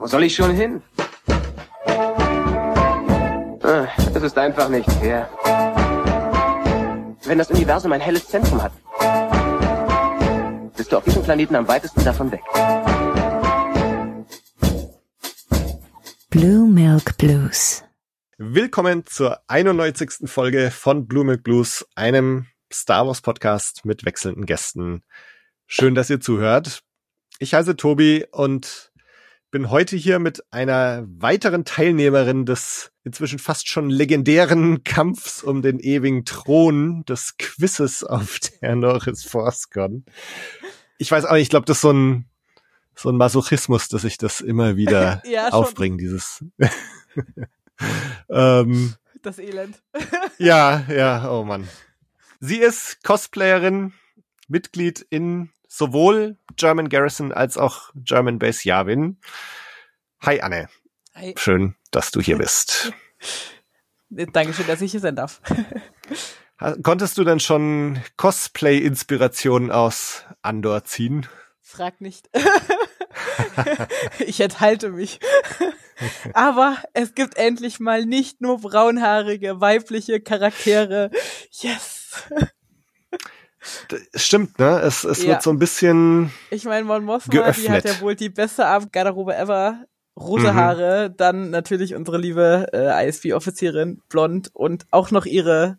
Wo soll ich schon hin? Ah, Es ist einfach nicht fair. Wenn das Universum ein helles Zentrum hat, bist du auf diesem Planeten am weitesten davon weg. Blue Milk Blues. Willkommen zur 91. Folge von Blue Milk Blues, einem Star Wars Podcast mit wechselnden Gästen. Schön, dass ihr zuhört. Ich heiße Tobi und bin heute hier mit einer weiteren Teilnehmerin des inzwischen fast schon legendären Kampfs um den ewigen Thron des Quizzes auf der Norris ForceCon. Ich weiß auch nicht, ich glaube, das ist so ein so ein Masochismus, dass ich das immer wieder Ja, aufbringe, dieses ähm, Das Elend. ja, ja, oh Mann. Sie ist Cosplayerin, Mitglied in sowohl German Garrison als auch German Base Yavin. Hi Anne, Hi. schön, dass du hier bist. Dankeschön, dass ich hier sein darf. Konntest du denn schon Cosplay-Inspirationen aus Andor ziehen? Frag nicht. ich enthalte mich. Aber es gibt endlich mal nicht nur braunhaarige weibliche Charaktere. Yes. Stimmt, ne? Es, es Ja. wird so ein bisschen, Ich meine, Mon Mothma, die hat Geöffnet. ja wohl die beste Abendgarderobe ever. Rote Mhm. Haare, dann natürlich unsere liebe äh, ISB-Offizierin, blond und auch noch ihre,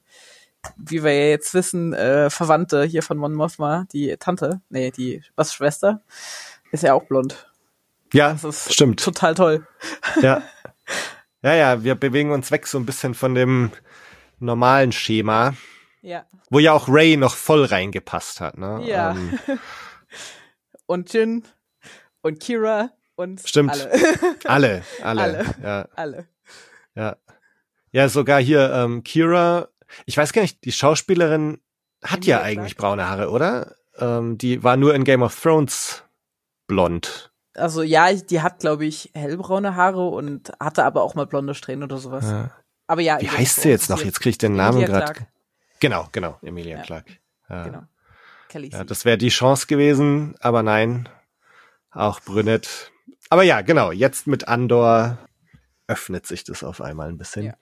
wie wir ja jetzt wissen, äh, Verwandte hier von Mon Mothma, die Tante, nee, die was Schwester, ist ja auch blond. ja, Das ist stimmt. total toll. Ja. Ja, ja, wir bewegen uns weg so ein bisschen von dem normalen Schema, Ja. wo ja auch Ray noch voll reingepasst hat, ne? Ja. Ähm, Und Jin und Kira und Stimmt. alle. alle, alle, Alle. ja, alle. ja. Ja, sogar hier ähm, Kira, ich weiß gar nicht, die Schauspielerin hat ja eigentlich braune Haare, oder? Ähm, die war nur in Game of Thrones blond. Also ja, die hat, glaube ich, hellbraune Haare und hatte aber auch mal blonde Strähnen oder sowas. Ja. Aber ja. Wie heißt sie jetzt noch? Jetzt kriege ich den Namen gerade. Genau, genau, Emilia Ja. Clark. Ja. Genau. Ja, das wäre die Chance gewesen, aber nein, auch Brünett. Aber ja, genau, jetzt mit Andor öffnet sich das auf einmal ein bisschen. Ja.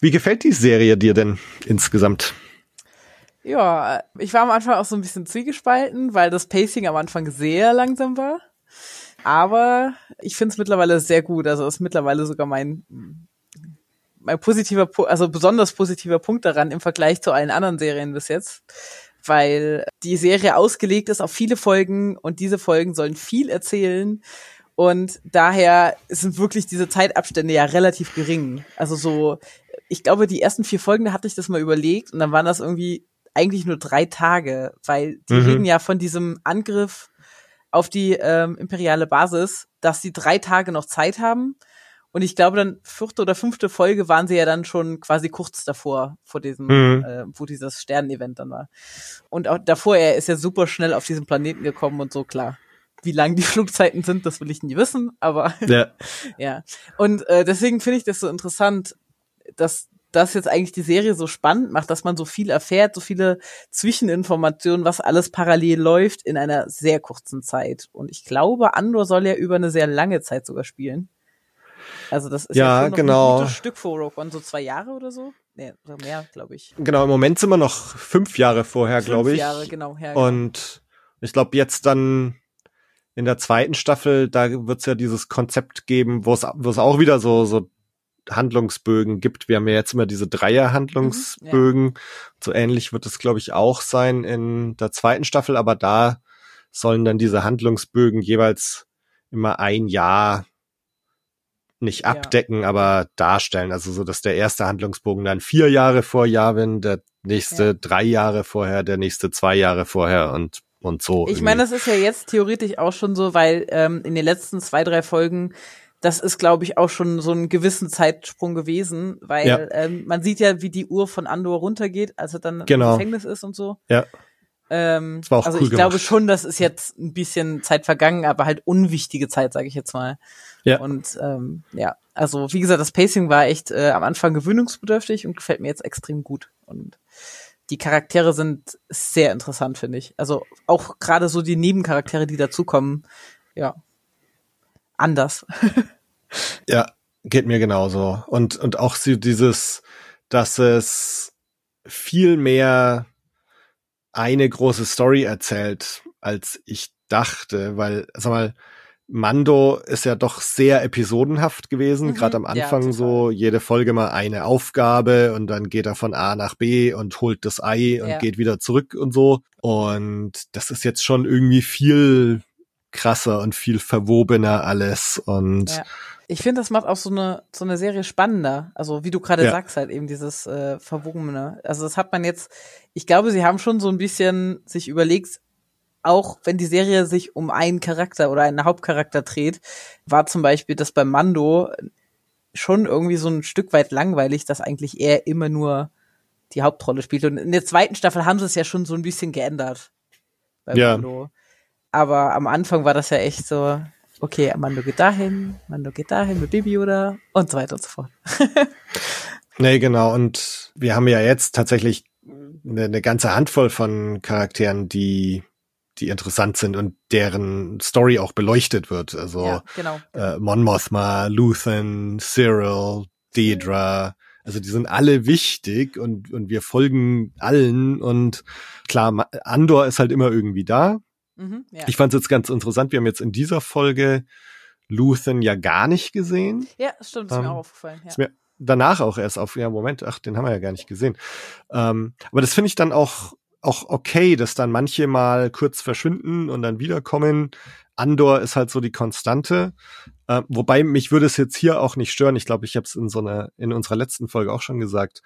Wie gefällt die Serie dir denn insgesamt? Ja, ich war am Anfang auch so ein bisschen zwiegespalten, weil das Pacing am Anfang sehr langsam war. Aber ich finde es mittlerweile sehr gut. Also ist mittlerweile sogar mein mein positiver, also besonders positiver Punkt daran im Vergleich zu allen anderen Serien bis jetzt, weil die Serie ausgelegt ist auf viele Folgen und diese Folgen sollen viel erzählen und daher sind wirklich diese Zeitabstände ja relativ gering. Also so, ich glaube, die ersten vier Folgen, da hatte ich das mal überlegt und dann waren das irgendwie eigentlich nur drei Tage, weil die Mhm. reden ja von diesem Angriff auf die ähm, imperiale Basis, dass sie drei Tage noch Zeit haben. Und ich glaube, dann vierte oder fünfte Folge waren sie ja dann schon quasi kurz davor, vor diesem, Mhm. äh, wo dieses Sternenevent dann war. Und auch davor, er ist ja super schnell auf diesen Planeten gekommen und so, klar. Wie lang die Flugzeiten sind, das will ich nie wissen, aber Ja, ja. Und äh, deswegen finde ich das so interessant, dass das jetzt eigentlich die Serie so spannend macht, dass man so viel erfährt, so viele Zwischeninformationen, was alles parallel läuft in einer sehr kurzen Zeit. Und ich glaube, Andor soll ja über eine sehr lange Zeit sogar spielen. Also das ist Ja, ja, genau. ein gutes Stück vor Rogue One, so zwei Jahre oder so? Nee, oder mehr, glaube ich. genau, im Moment sind wir noch fünf Jahre vorher, glaube Fünf ich. Jahre, genau. Ja, genau. Und ich glaube, jetzt dann in der zweiten Staffel, da wird es ja dieses Konzept geben, wo es auch wieder so, so Handlungsbögen gibt. Wir haben ja jetzt immer diese Dreier-Handlungsbögen. So ähnlich wird es, glaube ich, auch sein in der zweiten Staffel, aber da sollen dann diese Handlungsbögen jeweils immer ein Jahr nicht Ja. abdecken, aber darstellen. Also so, dass der erste Handlungsbogen dann vier Jahre vor Yavin, der nächste Ja. drei Jahre vorher, der nächste zwei Jahre vorher und und so. Ich irgendwie. meine, das ist ja jetzt theoretisch auch schon so, weil ähm, in den letzten zwei, drei Folgen, das ist, glaube ich, auch schon so einen gewissen Zeitsprung gewesen, weil Ja. ähm, man sieht ja, wie die Uhr von Andor runtergeht, als er dann Genau. im Gefängnis ist und so. Ja. Ähm, Das war auch also cool ich glaube gemacht. schon, das ist jetzt ein bisschen Zeit vergangen, aber halt unwichtige Zeit, sage ich jetzt mal. Ja. Und ähm, ja, also wie gesagt, das Pacing war echt äh, am Anfang gewöhnungsbedürftig und gefällt mir jetzt extrem gut. Und die Charaktere sind sehr interessant, finde ich. Also auch gerade so die Nebencharaktere, die dazukommen. Ja. anders. Ja, geht mir genauso. Und, und auch so dieses, dass es viel mehr eine große Story erzählt, als ich dachte, weil, sag mal, Mando ist ja doch sehr episodenhaft gewesen, Mhm, gerade am ja, Anfang total. so jede Folge mal eine Aufgabe und dann geht er von A nach B und holt das Ei und Ja. geht wieder zurück und so. Und das ist jetzt schon irgendwie viel krasser und viel verwobener alles und Ja. Ich finde, das macht auch so eine so eine Serie spannender. Also wie du gerade Ja. sagst, halt eben dieses äh, Verwogene. Also das hat man jetzt. Ich glaube, sie haben schon so ein bisschen sich überlegt, auch wenn die Serie sich um einen Charakter oder einen Hauptcharakter dreht, war zum Beispiel das bei Mando schon irgendwie so ein Stück weit langweilig, dass eigentlich er immer nur die Hauptrolle spielt. Und in der zweiten Staffel haben sie es ja schon so ein bisschen geändert. Bei Ja. Mando. Aber am Anfang war das ja echt so, okay, Mando geht dahin, Mando geht dahin mit Baby oder und so weiter und so fort. Nee, genau. Und wir haben ja jetzt tatsächlich eine, eine ganze Handvoll von Charakteren, die, die interessant sind und deren Story auch beleuchtet wird. Also ja, genau. äh, Mon Mothma, Luthen, Cyril, Dedra. Also die sind alle wichtig und, und wir folgen allen. Und klar, Andor ist halt immer irgendwie da. Mhm, ja. Ich fand es jetzt ganz interessant. Wir haben jetzt in dieser Folge Luthen ja gar nicht gesehen. ja, stimmt, ist ähm, mir auch aufgefallen. Ja. Ist mir danach auch erst auf, ja, Moment, ach, den haben wir ja gar nicht gesehen. Ähm, aber das finde ich dann auch, auch okay, dass dann manche mal kurz verschwinden und dann wiederkommen. Andor ist halt so die Konstante. Äh, wobei mich würde es jetzt hier auch nicht stören. Ich glaube, ich habe es in so einer, in unserer letzten Folge auch schon gesagt.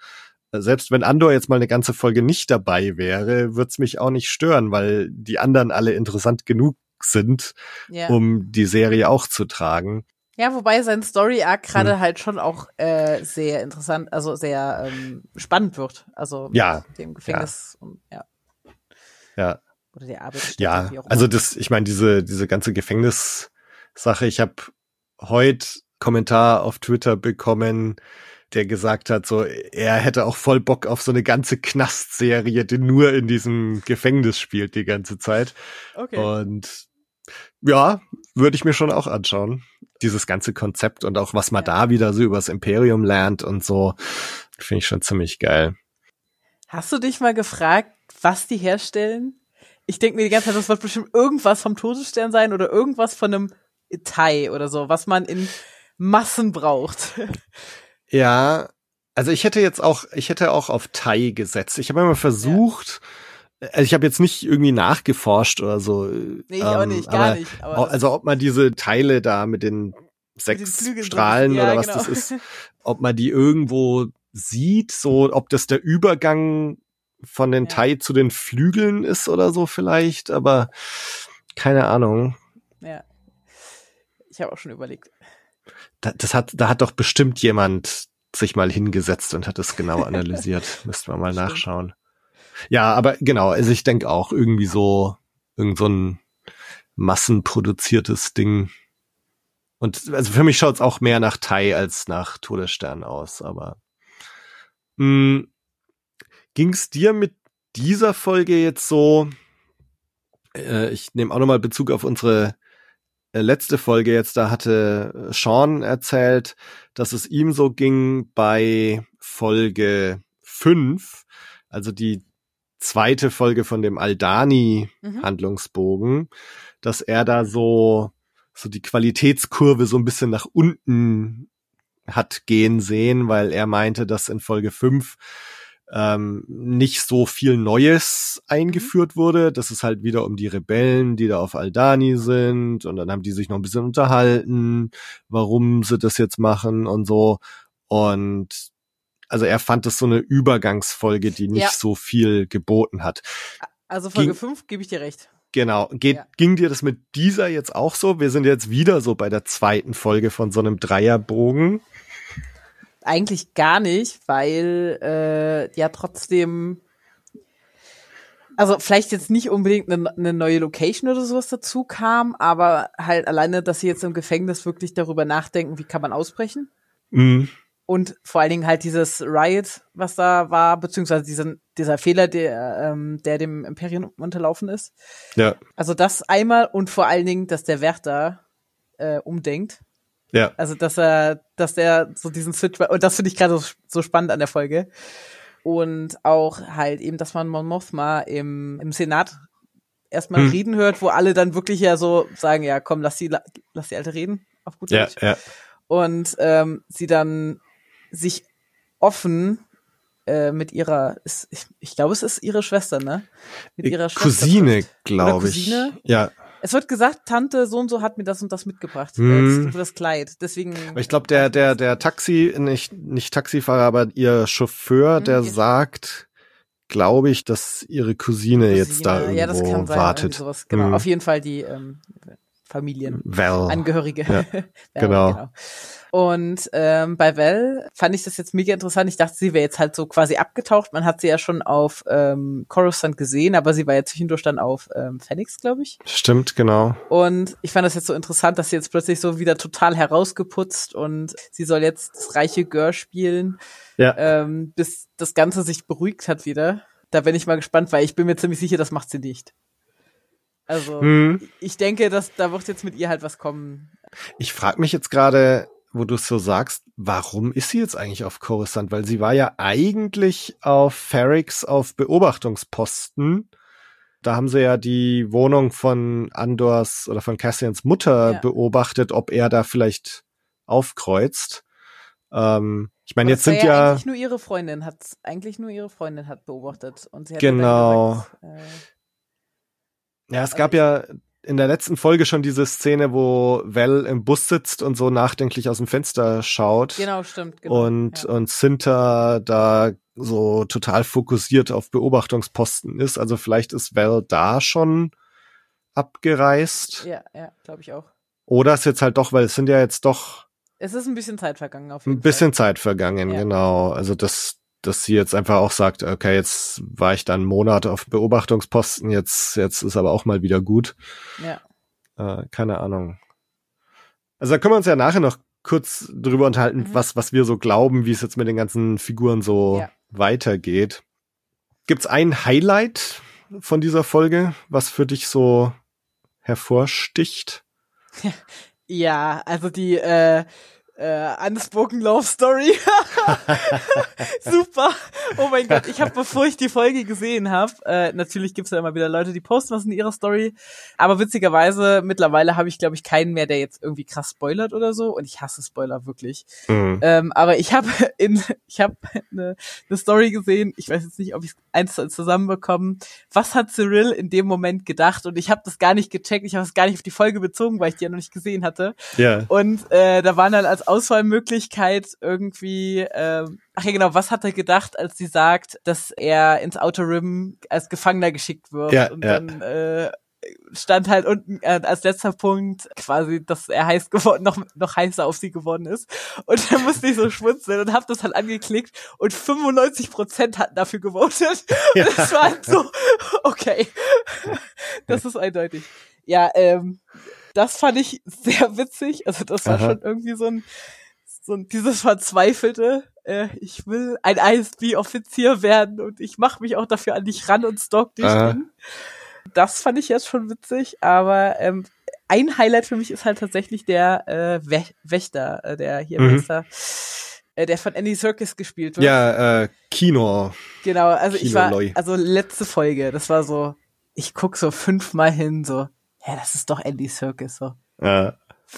Äh, Selbst wenn Andor jetzt mal eine ganze Folge nicht dabei wäre, würde es mich auch nicht stören, weil die anderen alle interessant genug sind, ja. um die Serie auch zu tragen. Ja, wobei sein Story Arc gerade Hm. halt schon auch äh, sehr interessant, also sehr ähm, spannend wird. Also mit Ja, dem Gefängnis und ja. Ja. Oder der Arbeitsstätte. Ja, also das, ich meine, diese, diese ganze Gefängnissache, ich habe heute Kommentar auf Twitter bekommen, der gesagt hat, so, er hätte auch voll Bock auf so eine ganze Knastserie, die nur in diesem Gefängnis spielt die ganze Zeit. okay. Und ja, würde ich mir schon auch anschauen. Dieses ganze Konzept und auch was man Ja. da wieder so übers Imperium lernt und so, finde ich schon ziemlich geil. Hast du dich mal gefragt, was die herstellen? Ich denke mir die ganze Zeit, das wird bestimmt irgendwas vom Todesstern sein oder irgendwas von einem Thai oder so, was man in Massen braucht. Ja, also ich hätte jetzt auch, ich hätte auch auf Thai gesetzt. Ich habe immer versucht, also ich habe jetzt nicht irgendwie nachgeforscht oder so. Nee, ich auch ähm, nicht, gar aber nicht. Aber also ob man diese Teile da mit den mit den sechs Flügeln drin- Strahlen ja, oder was genau. das ist, ob man die irgendwo sieht, so ob das der Übergang von den Ja. Thai zu den Flügeln ist oder so vielleicht, aber keine Ahnung. Ja. Ich habe auch schon überlegt. Da, das hat, da hat doch bestimmt jemand sich mal hingesetzt und hat es genau analysiert. Müssten wir mal Stimmt. nachschauen. Ja, aber genau, also ich denke auch irgendwie so, irgend so ein massenproduziertes Ding. Und also für mich schaut's auch mehr nach Thai als nach Todesstern aus, aber mh, ging's dir mit dieser Folge jetzt so, äh, ich nehme auch nochmal Bezug auf unsere äh, letzte Folge jetzt, da hatte Sean erzählt, dass es ihm so ging bei Folge 5, also die zweite Folge von dem Aldani Mhm. Handlungsbogen, dass er da so so die Qualitätskurve so ein bisschen nach unten hat gehen sehen, weil er meinte, dass in Folge 5 ähm, nicht so viel Neues eingeführt wurde. Das ist halt wieder um die Rebellen, die da auf Aldani sind. Und dann haben die sich noch ein bisschen unterhalten, warum sie das jetzt machen und so. Und also er fand das so eine Übergangsfolge, die nicht Ja. so viel geboten hat. Also Folge Ging- 5 gebe ich dir recht. Genau. Geht, Ja. Ging dir das mit dieser jetzt auch so? Wir sind jetzt wieder so bei der zweiten Folge von so einem Dreierbogen. Eigentlich gar nicht, weil äh, ja trotzdem, also vielleicht jetzt nicht unbedingt eine, eine neue Location oder sowas dazu kam, aber halt alleine, dass sie jetzt im Gefängnis wirklich darüber nachdenken, wie kann man ausbrechen. Mhm. Und vor allen Dingen halt dieses Riot, was da war, beziehungsweise diesen, dieser Fehler, der, ähm, der dem Imperium unterlaufen ist. Ja. Also das einmal und vor allen Dingen, dass der Wärter äh, umdenkt. Ja. Also, dass er, dass der so diesen Switch, und das finde ich gerade so, so spannend an der Folge. Und auch halt eben, dass man Mon Mothma im, im Senat erstmal Hm. reden hört, wo alle dann wirklich ja so sagen, ja, komm, lass die, lass die Alte reden, auf gut Ja, Deutsch. ja. Und ähm, sie dann sich offen äh, mit ihrer, ich, ich glaube, es ist ihre Schwester, ne? Mit ihrer Schwester Cousine, glaube ich. Cousine? Ja. Es wird gesagt, Tante so und so hat mir das und das mitgebracht Hm. äh, für das Kleid. Deswegen. Aber ich glaube, der, der, der Taxi, nicht, nicht Taxifahrer, aber ihr Chauffeur, Hm, der ihr- sagt, glaube ich, dass ihre Cousine, jetzt da Cousine, ja, das irgendwo kann sein, wartet. Sowas. Genau, Hm. auf jeden Fall die ähm, Familienangehörige. Ja, Ja, genau. Und ähm, bei Val fand ich das jetzt mega interessant. Ich dachte, sie wäre jetzt halt so quasi abgetaucht. Man hat sie ja schon auf ähm, Coruscant gesehen, aber sie war ja zwischendurch dann auf ähm, Phoenix, glaube ich. Stimmt, genau. Und ich fand das jetzt so interessant, dass sie jetzt plötzlich so wieder total herausgeputzt und sie soll jetzt das reiche Gör spielen, Ja. ähm, bis das Ganze sich beruhigt hat wieder. Da bin ich mal gespannt, weil ich bin mir ziemlich sicher, das macht sie nicht. Also Hm. ich denke, dass da wird jetzt mit ihr halt was kommen. Ich frage mich jetzt gerade, wo du es so sagst, warum ist sie jetzt eigentlich auf Coruscant? Weil sie war ja eigentlich auf Ferrix auf Beobachtungsposten. Da haben sie ja die Wohnung von Andors oder von Cassians Mutter Ja. beobachtet, ob er da vielleicht aufkreuzt. Ähm, ich meine, jetzt sind ja, eigentlich nur ihre Freundin hat eigentlich nur ihre Freundin hat beobachtet und sie hat Genau. Gesagt, ja, es gab ja in der letzten Folge schon diese Szene, wo Val im Bus sitzt und so nachdenklich aus dem Fenster schaut. genau, stimmt. Genau, und, ja. und Cinta da so total fokussiert auf Beobachtungsposten ist. Also vielleicht ist Val da schon abgereist. ja, ja, glaube ich auch. Oder es jetzt halt doch, weil es sind ja jetzt doch Es ist ein bisschen Zeit vergangen auf jeden ein bisschen Fall. Zeit vergangen, Ja. genau. Also dass, dass sie jetzt einfach auch sagt, okay, jetzt war ich dann einen Monat auf Beobachtungsposten, jetzt, jetzt ist aber auch mal wieder gut. Ja. Äh, keine Ahnung. Also da können wir uns ja nachher noch kurz drüber unterhalten, Mhm. was, was wir so glauben, wie es jetzt mit den ganzen Figuren so Ja. weitergeht. Gibt's ein Highlight von dieser Folge, was für dich so hervorsticht? Ja, also die äh, äh, Unspoken Love Story. Super. Oh mein Gott, ich habe, bevor ich die Folge gesehen habe, äh, natürlich gibt's ja immer wieder Leute, die posten was in ihrer Story, aber witzigerweise mittlerweile habe ich, glaube ich, keinen mehr, der jetzt irgendwie krass spoilert oder so und ich hasse Spoiler wirklich. Mhm. Ähm, aber ich habe in ich habe eine, eine Story gesehen, ich weiß jetzt nicht, ob ich eins zu eins zusammenbekommen. Was hat Cyril in dem Moment gedacht? Und ich habe das gar nicht gecheckt, ich habe es gar nicht auf die Folge bezogen, weil ich die ja noch nicht gesehen hatte. Ja. Und äh, da waren dann als Auswahlmöglichkeit irgendwie, ähm, ach ja genau, was hat er gedacht, als sie sagt, dass er ins Outer Rim als Gefangener geschickt wird? Ja, und ja. dann äh, stand halt unten äh, als letzter Punkt quasi, dass er heiß geworden, noch, noch heißer auf sie geworden ist. Und dann musste ich so schmunzeln und habe das halt angeklickt und 95 Prozent hatten dafür gewotet. Ja. Und das war halt so, okay, das ist eindeutig. Ja, ähm, das fand ich sehr witzig. Also das war Aha. schon irgendwie so ein, so ein dieses verzweifelte, äh, ich will ein ISB-Offizier werden und ich mache mich auch dafür an dich ran und stalk dich. Aha. Ding. Das fand ich jetzt schon witzig, aber ähm, ein Highlight für mich ist halt tatsächlich der äh, Wä Wächter, äh, der hier Mhm. Wächter, äh, der von Andy Serkis gespielt wird. Ja, äh, Kino. Genau, also ich war, also letzte Folge, das war so, ich guck so fünfmal hin, so, ja, das ist doch Andy Serkis, so. Äh,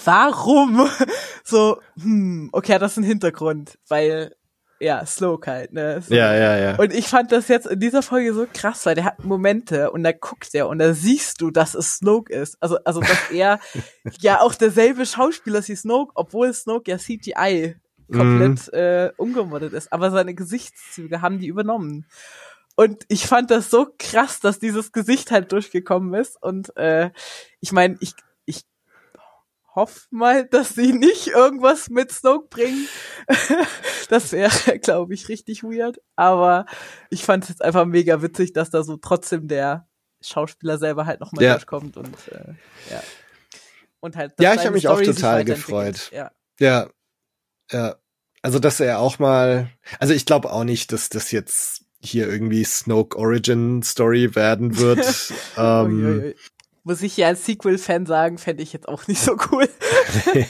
Warum? So, hm, okay, hat das einen Hintergrund, weil, ja, Sloke halt, ne? So. ja, ja, ja. Und ich fand das jetzt in dieser Folge so krass, weil der hat Momente und da guckt er und da siehst du, dass es Snoke ist. Also, also dass er ja auch derselbe Schauspieler ist wie Snoke, obwohl Snoke ja CGI komplett äh, umgemoddet ist. Aber seine Gesichtszüge haben die übernommen. Und ich fand das so krass, dass dieses Gesicht halt durchgekommen ist. Und äh, ich meine, ich, ich hoffe mal, dass sie nicht irgendwas mit Snoke bringen. das wäre, glaube ich, richtig weird. Aber ich fand es jetzt einfach mega witzig, dass da so trotzdem der Schauspieler selber halt nochmal Ja. durchkommt und äh, ja. Und halt, Ja, ich seine hab mich auch Story total gefreut. Ja. Ja, ja. Also, dass er auch mal, also ich glaube auch nicht, dass das jetzt hier irgendwie Snoke Origin Story werden wird. ähm, Uiuiui. muss ich ja als Sequel-Fan sagen, fände ich jetzt auch nicht so cool.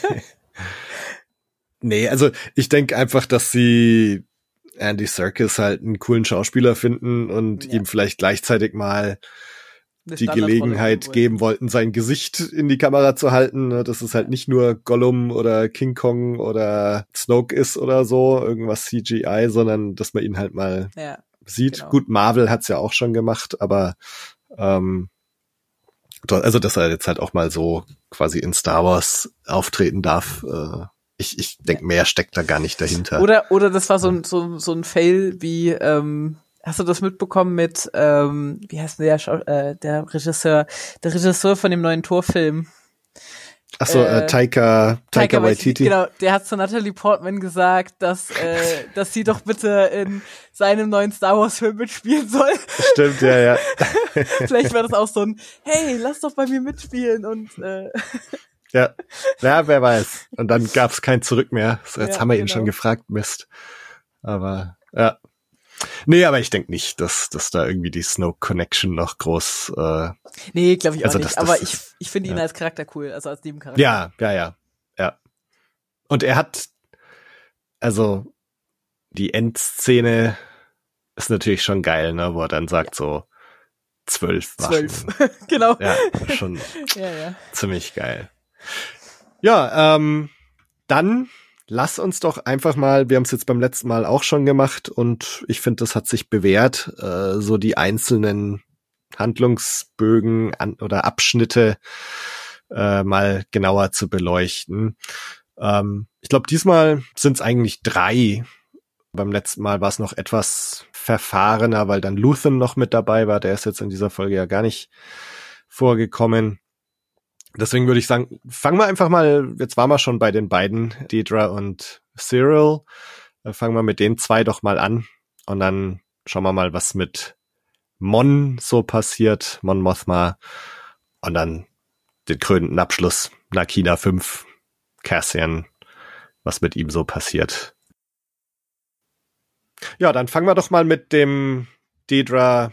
nee, also ich denke einfach, dass sie Andy Serkis halt einen coolen Schauspieler finden und ja. ihm vielleicht gleichzeitig mal die Gelegenheit geben wollten, sein Gesicht in die Kamera zu halten. Ne? Dass es halt nicht nur Gollum oder King Kong oder Snoke ist oder so, irgendwas CGI, sondern dass man ihn halt mal ja, sieht. Genau. Gut, Marvel hat's ja auch schon gemacht, aber ähm, also dass er jetzt halt auch mal so quasi in Star Wars auftreten darf. Äh, ich ich denke, mehr steckt da gar nicht dahinter. Oder oder das war so ein so, so ein Fail wie ähm, Hast du das mitbekommen mit, ähm, wie heißt der, äh, der Regisseur, der Regisseur von dem neuen Torfilm? Ach so, äh, äh, Taika, Taika, Taika Waititi. Genau, der hat zu Natalie Portman gesagt, dass, äh, dass sie doch bitte in seinem neuen Star Wars Film mitspielen soll. Stimmt, ja, ja. Vielleicht war das auch so ein, hey, lass doch bei mir mitspielen und äh, Ja, ja, wer weiß. Und dann gab es kein Zurück mehr. So, jetzt ja, haben wir genau. ihn schon gefragt, Mist. Aber ja, Nee, aber ich denke nicht, dass, dass da irgendwie die Snoke Connection noch groß. Äh, nee, glaube ich also auch nicht. Das, aber ich, ich finde ihn ja. als Charakter cool, also als Nebencharakter. Ja, ja, ja, ja. Und er hat, also die Endszene ist natürlich schon geil, ne, wo er dann sagt ja. so zwölf Waffen. Zwölf, genau. Ja, schon ja, ja. ziemlich geil. Ja, ähm, dann lass uns doch einfach mal, wir haben es jetzt beim letzten Mal auch schon gemacht und ich finde, das hat sich bewährt, äh, so die einzelnen Handlungsbögen an, oder Abschnitte äh, mal genauer zu beleuchten. Ähm, ich glaube, diesmal sind es eigentlich drei. Beim letzten Mal war es noch etwas verfahrener, weil dann Luthen noch mit dabei war. Der ist jetzt in dieser Folge ja gar nicht vorgekommen. Deswegen würde ich sagen, fangen wir einfach mal, jetzt waren wir schon bei den beiden, Deidre und Cyril. Äh, fangen wir mit den zwei doch mal an und dann schauen wir mal, was mit Mon so passiert, Mon Mothma. Und dann den krönenden Abschluss, Nakina 5, Cassian, was mit ihm so passiert. Ja, dann fangen wir doch mal mit dem Deidre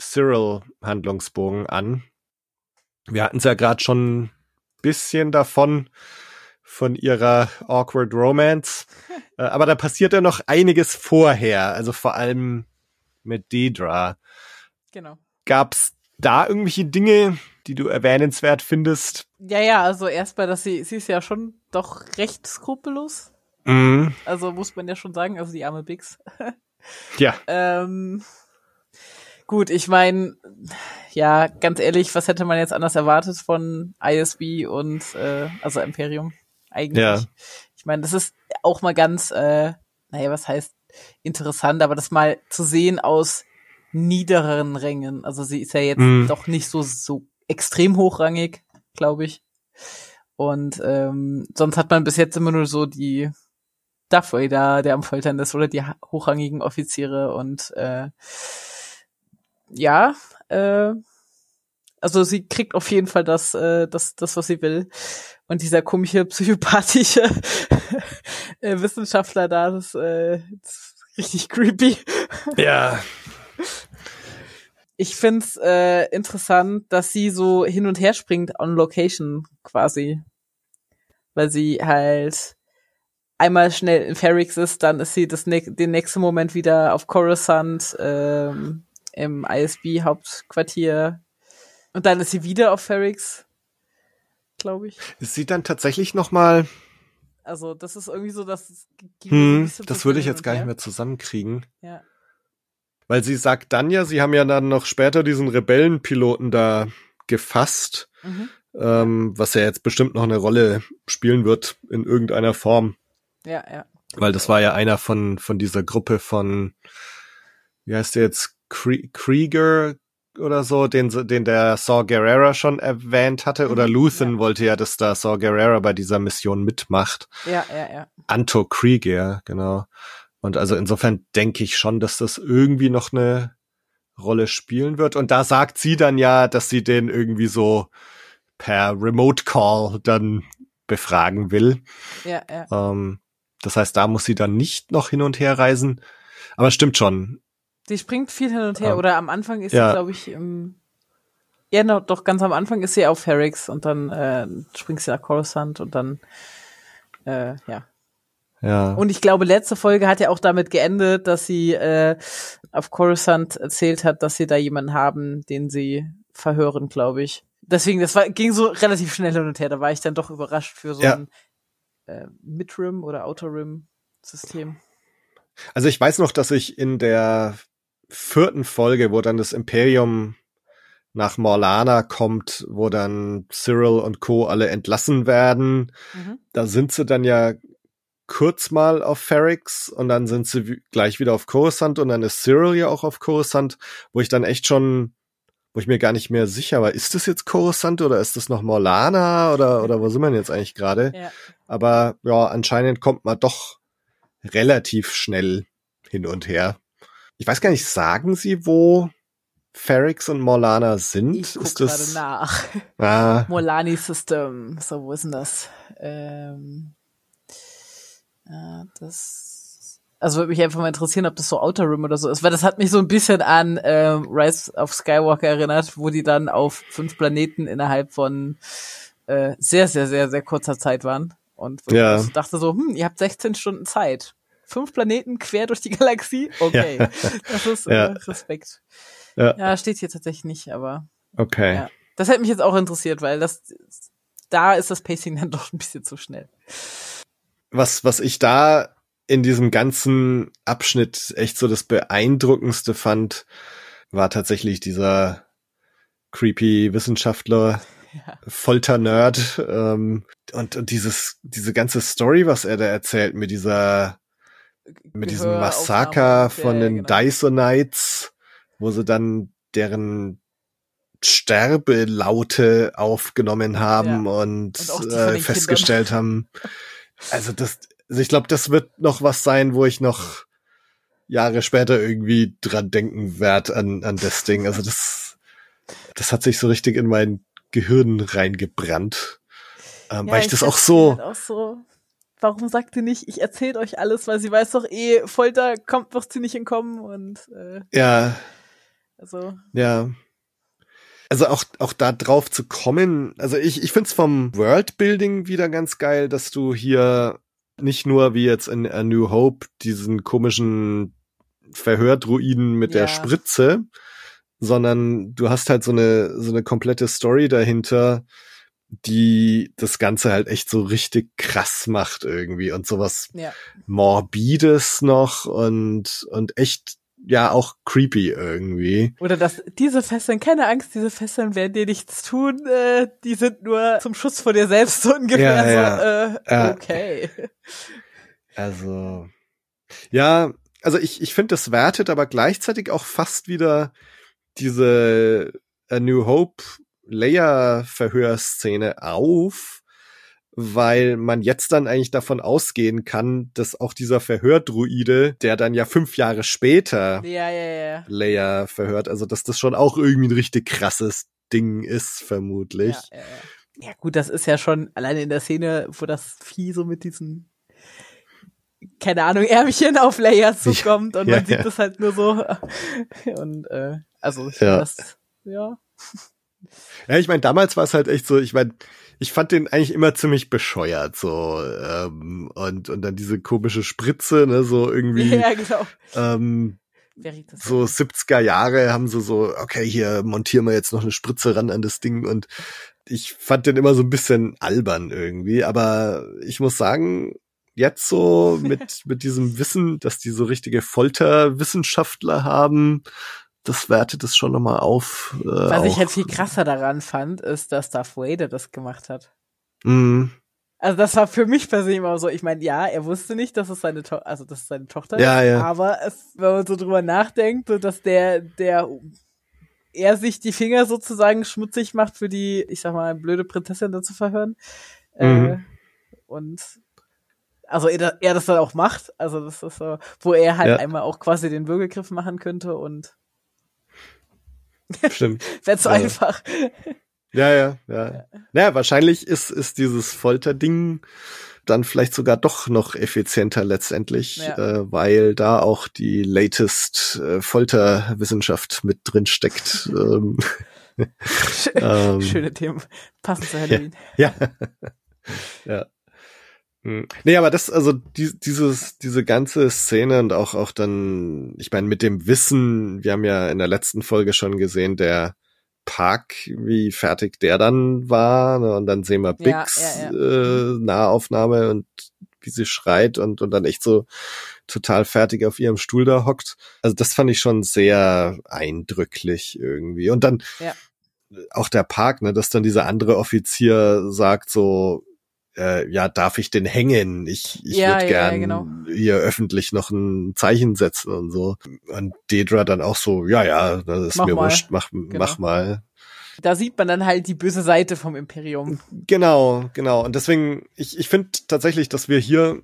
Cyril Handlungsbogen an. Wir hatten es ja gerade schon ein bisschen davon, von ihrer Awkward Romance. Äh, aber da passiert ja noch einiges vorher, also vor allem mit Dedra. Genau. Gab's da irgendwelche Dinge, die du erwähnenswert findest? Ja, ja, also erstmal, dass sie, sie ist ja schon doch recht skrupellos. Mhm. Also muss man ja schon sagen, also die arme Bix. ja. Ähm, Gut, ich meine, ja, ganz ehrlich, was hätte man jetzt anders erwartet von ISB und äh, also Imperium eigentlich? Ja. Ich meine, das ist auch mal ganz, äh, naja, was heißt interessant, aber das mal zu sehen aus niedereren Rängen. Also sie ist ja jetzt mm. doch nicht so so extrem hochrangig, glaube ich. Und ähm, sonst hat man bis jetzt immer nur so die Darth Vader, der am Foltern ist, oder die hochrangigen Offiziere und äh, ja, äh, also sie kriegt auf jeden Fall das, äh, das, das, was sie will. Und dieser komische, psychopathische äh, Wissenschaftler da, das, äh, das ist richtig creepy. Ja. Ich find's äh, interessant, dass sie so hin und her springt on Location quasi. Weil sie halt einmal schnell in Ferrix ist, dann ist sie das ne den nächsten Moment wieder auf Coruscant, ähm, im ISB-Hauptquartier. Und dann ist sie wieder auf Ferrix, glaube ich. Ist sie dann tatsächlich noch mal Also, das ist irgendwie so, dass hm, das würde ich jetzt gar nicht mehr zusammenkriegen. Ja. Weil sie sagt dann ja, sie haben ja dann noch später diesen Rebellenpiloten da gefasst, mhm. ähm, was ja jetzt bestimmt noch eine Rolle spielen wird in irgendeiner Form. Ja, ja. Weil das war ja einer von, von dieser Gruppe von, wie heißt der jetzt, Krieger oder so, den, den der Saw Gerrera schon erwähnt hatte, oder mhm, Luthen ja. wollte ja, dass da Saw Gerrera bei dieser Mission mitmacht. Ja, ja, ja. Anto Krieger, genau. Und also insofern denke ich schon, dass das irgendwie noch eine Rolle spielen wird. Und da sagt sie dann ja, dass sie den irgendwie so per Remote Call dann befragen will. Ja, ja. Ähm, das heißt, da muss sie dann nicht noch hin und her reisen. Aber stimmt schon. Sie springt viel hin und her, um, oder am Anfang ist ja. sie, glaube ich, im, Ja, no, doch ganz am Anfang ist sie auf Ferrix und dann äh, springt sie nach Coruscant und dann äh, ja. Ja. Und ich glaube, letzte Folge hat ja auch damit geendet, dass sie äh, auf Coruscant erzählt hat, dass sie da jemanden haben, den sie verhören, glaube ich. Deswegen, das war, ging so relativ schnell hin und her. Da war ich dann doch überrascht für so Ja. ein äh, Mid-Rim oder Outer-Rim-System. Also ich weiß noch, dass ich in der vierten Folge, wo dann das Imperium nach Morlana kommt, wo dann Cyril und Co. alle entlassen werden, Mhm. da sind sie dann ja kurz mal auf Ferrix und dann sind sie gleich wieder auf Coruscant und dann ist Cyril ja auch auf Coruscant, wo ich dann echt schon, wo ich mir gar nicht mehr sicher war, ist das jetzt Coruscant oder ist das noch Morlana oder, oder wo sind wir denn jetzt eigentlich gerade? Ja. Aber ja, anscheinend kommt man doch relativ schnell hin und her. Ich weiß gar nicht, sagen sie, wo Ferrix und Morlana sind? Ich guck ist gerade das? nach. Ah, Molani System. So, wo ist denn das? Ähm, ja, das. Also würde mich einfach mal interessieren, ob das so Outer Rim oder so ist, weil das hat mich so ein bisschen an ähm, Rise of Skywalker erinnert, wo die dann auf fünf Planeten innerhalb von äh, sehr, sehr, sehr, sehr kurzer Zeit waren. Und Ja. ich dachte so, hm, ihr habt 16 Stunden Zeit. Fünf Planeten quer durch die Galaxie? Okay. Das ist äh, Ja. Respekt. Ja. ja, steht hier tatsächlich nicht, aber okay. ja. Das hätte mich jetzt auch interessiert, weil das da ist das Pacing dann doch ein bisschen zu schnell. was, was ich da in diesem ganzen Abschnitt echt so das beeindruckendste fand, war tatsächlich dieser creepy Wissenschaftler, Ja. Folter-Nerd, ähm, und, und dieses, diese ganze Story, was er da erzählt mit dieser, mit diesem Massaker und- von ja, den genau. Dysonites, wo sie dann deren Sterbelaute aufgenommen haben und, Und von äh, festgestellt haben. Also das, also ich glaube, das wird noch was sein, wo ich noch Jahre später irgendwie dran denken werde an, an das Ding. Also das, das hat sich so richtig in mein Gehirn reingebrannt. Ähm, weil ich das auch so, halt auch so. Warum sagt sie nicht, ich erzähle euch alles, weil sie weiß doch eh, Folter kommt, wird sie nicht entkommen und äh, ja, also Ja. Also auch, auch da drauf zu kommen, also ich, ich find's vom Worldbuilding wieder ganz geil, dass du hier nicht nur wie jetzt in A New Hope diesen komischen Verhördruiden mit der Ja. Spritze, sondern du hast halt so eine, so eine komplette Story dahinter, die das Ganze halt echt so richtig krass macht irgendwie und sowas ja. Morbides noch und, und echt, ja, auch creepy irgendwie. Oder dass diese Fesseln, keine Angst, diese Fesseln werden dir nichts tun, äh, die sind nur zum Schutz vor dir selbst so ungefähr. Ja, so, ja. Äh, Ja. okay. Also, ja, also ich, ich finde, das wertet aber gleichzeitig auch fast wieder diese A New Hope Leia-Verhörszene auf, weil man jetzt dann eigentlich davon ausgehen kann, dass auch dieser Verhördruide, der dann ja fünf Jahre später Ja, ja, ja. Leia verhört, also dass das schon auch irgendwie ein richtig krasses Ding ist, vermutlich. Ja, ja, ja. gut, das ist ja schon alleine in der Szene, wo das Vieh so mit diesen, keine Ahnung, Ärmchen auf Leia zukommt und man sieht das halt nur so. Und äh, also Ja. das, ja. Ja, ich meine, damals war es halt echt so, ich meine, ich fand den eigentlich immer ziemlich bescheuert, so, ähm, und, und dann diese komische Spritze, ne, so irgendwie, Ja, genau. ähm, so 70er Jahre haben sie so, okay, hier montieren wir jetzt noch eine Spritze ran an das Ding und ich fand den immer so ein bisschen albern irgendwie, aber ich muss sagen, jetzt so mit, mit diesem Wissen, dass die so richtige Folterwissenschaftler haben, das wertet es schon nochmal auf. Äh, Was ich auch. halt viel krasser daran fand, ist, dass Darth Vader das gemacht hat. Mm, Also das war für mich persönlich immer so, ich meine, ja, er wusste nicht, dass es seine Tochter, also dass es seine Tochter Ja, ist, ja. aber es, wenn man so drüber nachdenkt, so dass der, der er sich die Finger sozusagen schmutzig macht für die, ich sag mal, blöde Prinzessin da zu verhören. Äh, Mhm. und also er, er das dann auch macht, also das ist so, wo er halt Ja. einmal auch quasi den Würgegriff machen könnte und stimmt. wäre zu Ja. einfach. Ja, ja, ja. Naja, wahrscheinlich ist, ist dieses Folterding dann vielleicht sogar doch noch effizienter letztendlich, Ja. äh, weil da auch die latest äh, Folterwissenschaft mit drin steckt. ähm, Ähm, Schöne Themen. Passend zu Halloween. Ja. ja. Hm. Nee, aber das, also die, dieses, diese ganze Szene und auch, auch dann, ich meine, mit dem Wissen, wir haben ja in der letzten Folge schon gesehen, der Park, wie fertig der dann war, ne? und dann sehen wir Ja, Bix ja, ja. Äh, Nahaufnahme und wie sie schreit und, und dann echt so total fertig auf ihrem Stuhl da hockt. Also das fand ich schon sehr eindrücklich irgendwie. Und dann Ja. auch der Park, ne, dass dann dieser andere Offizier sagt so, äh, ja, darf ich den hängen? Ich, ich Ja, würde ja, ja, gern genau. hier öffentlich noch ein Zeichen setzen und so. Und Dedra dann auch so, ja, ja, das ist Mach mir mal. wurscht, mach, mach mal. Da sieht man dann halt die böse Seite vom Imperium. Genau, genau. Und deswegen, ich, ich finde tatsächlich, dass wir hier,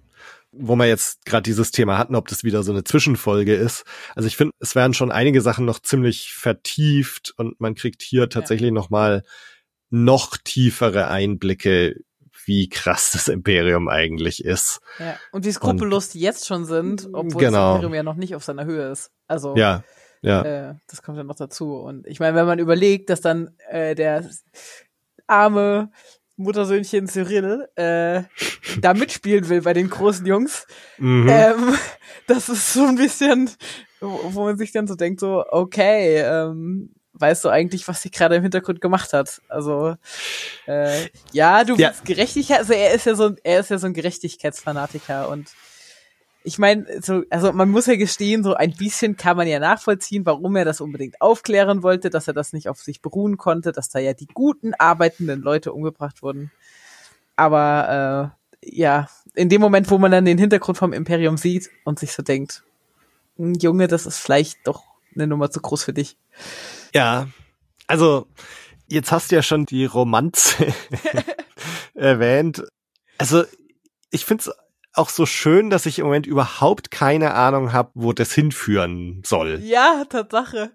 wo wir jetzt gerade dieses Thema hatten, ob das wieder so eine Zwischenfolge ist. Also ich finde, es werden schon einige Sachen noch ziemlich vertieft und man kriegt hier tatsächlich noch mal noch tiefere Einblicke, wie krass das Imperium eigentlich ist. Ja. Und wie skrupellos die jetzt schon sind, obwohl Genau. das Imperium ja noch nicht auf seiner Höhe ist. Also Ja, ja, äh, das kommt ja noch dazu. Und ich meine, wenn man überlegt, dass dann äh, der arme Muttersöhnchen Cyril äh, da mitspielen will bei den großen Jungs, mhm. ähm, das ist so ein bisschen, wo wo man sich dann so denkt, so, okay, ähm, weißt du eigentlich, was sie gerade im Hintergrund gemacht hat? Also, äh, ja, du Ja. willst Gerechtigkeit, also er ist ja so, ein- er ist ja so ein Gerechtigkeitsfanatiker und ich meine, so, also man muss ja gestehen, so ein bisschen kann man ja nachvollziehen, warum er das unbedingt aufklären wollte, dass er das nicht auf sich beruhen konnte, dass da ja die guten, arbeitenden Leute umgebracht wurden. Aber äh, ja, in dem Moment, wo man dann den Hintergrund vom Imperium sieht und sich so denkt, "Hm, Junge, das ist vielleicht doch eine Nummer zu groß für dich. Ja, also jetzt hast du ja schon die Romanze erwähnt. Also ich finde es auch so schön, dass ich im Moment überhaupt keine Ahnung habe, wo das hinführen soll. Ja, Tatsache.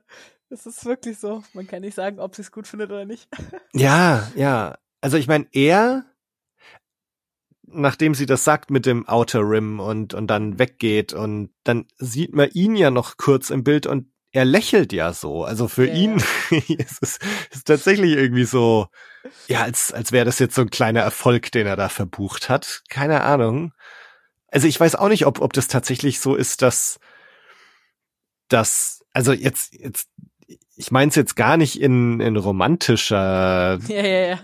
Das ist wirklich so. Man kann nicht sagen, ob sie es gut findet oder nicht. Ja, ja. Also ich meine, er, nachdem sie das sagt mit dem Outer Rim und, und dann weggeht und dann sieht man ihn ja noch kurz im Bild und er lächelt ja so. Also für Ja, ihn ist es ist tatsächlich irgendwie so, ja, als, als wäre das jetzt so ein kleiner Erfolg, den er da verbucht hat. Keine Ahnung. Also ich weiß auch nicht, ob, ob das tatsächlich so ist, dass, dass, also jetzt, jetzt, ich meine es jetzt gar nicht in, in romantischer Ja.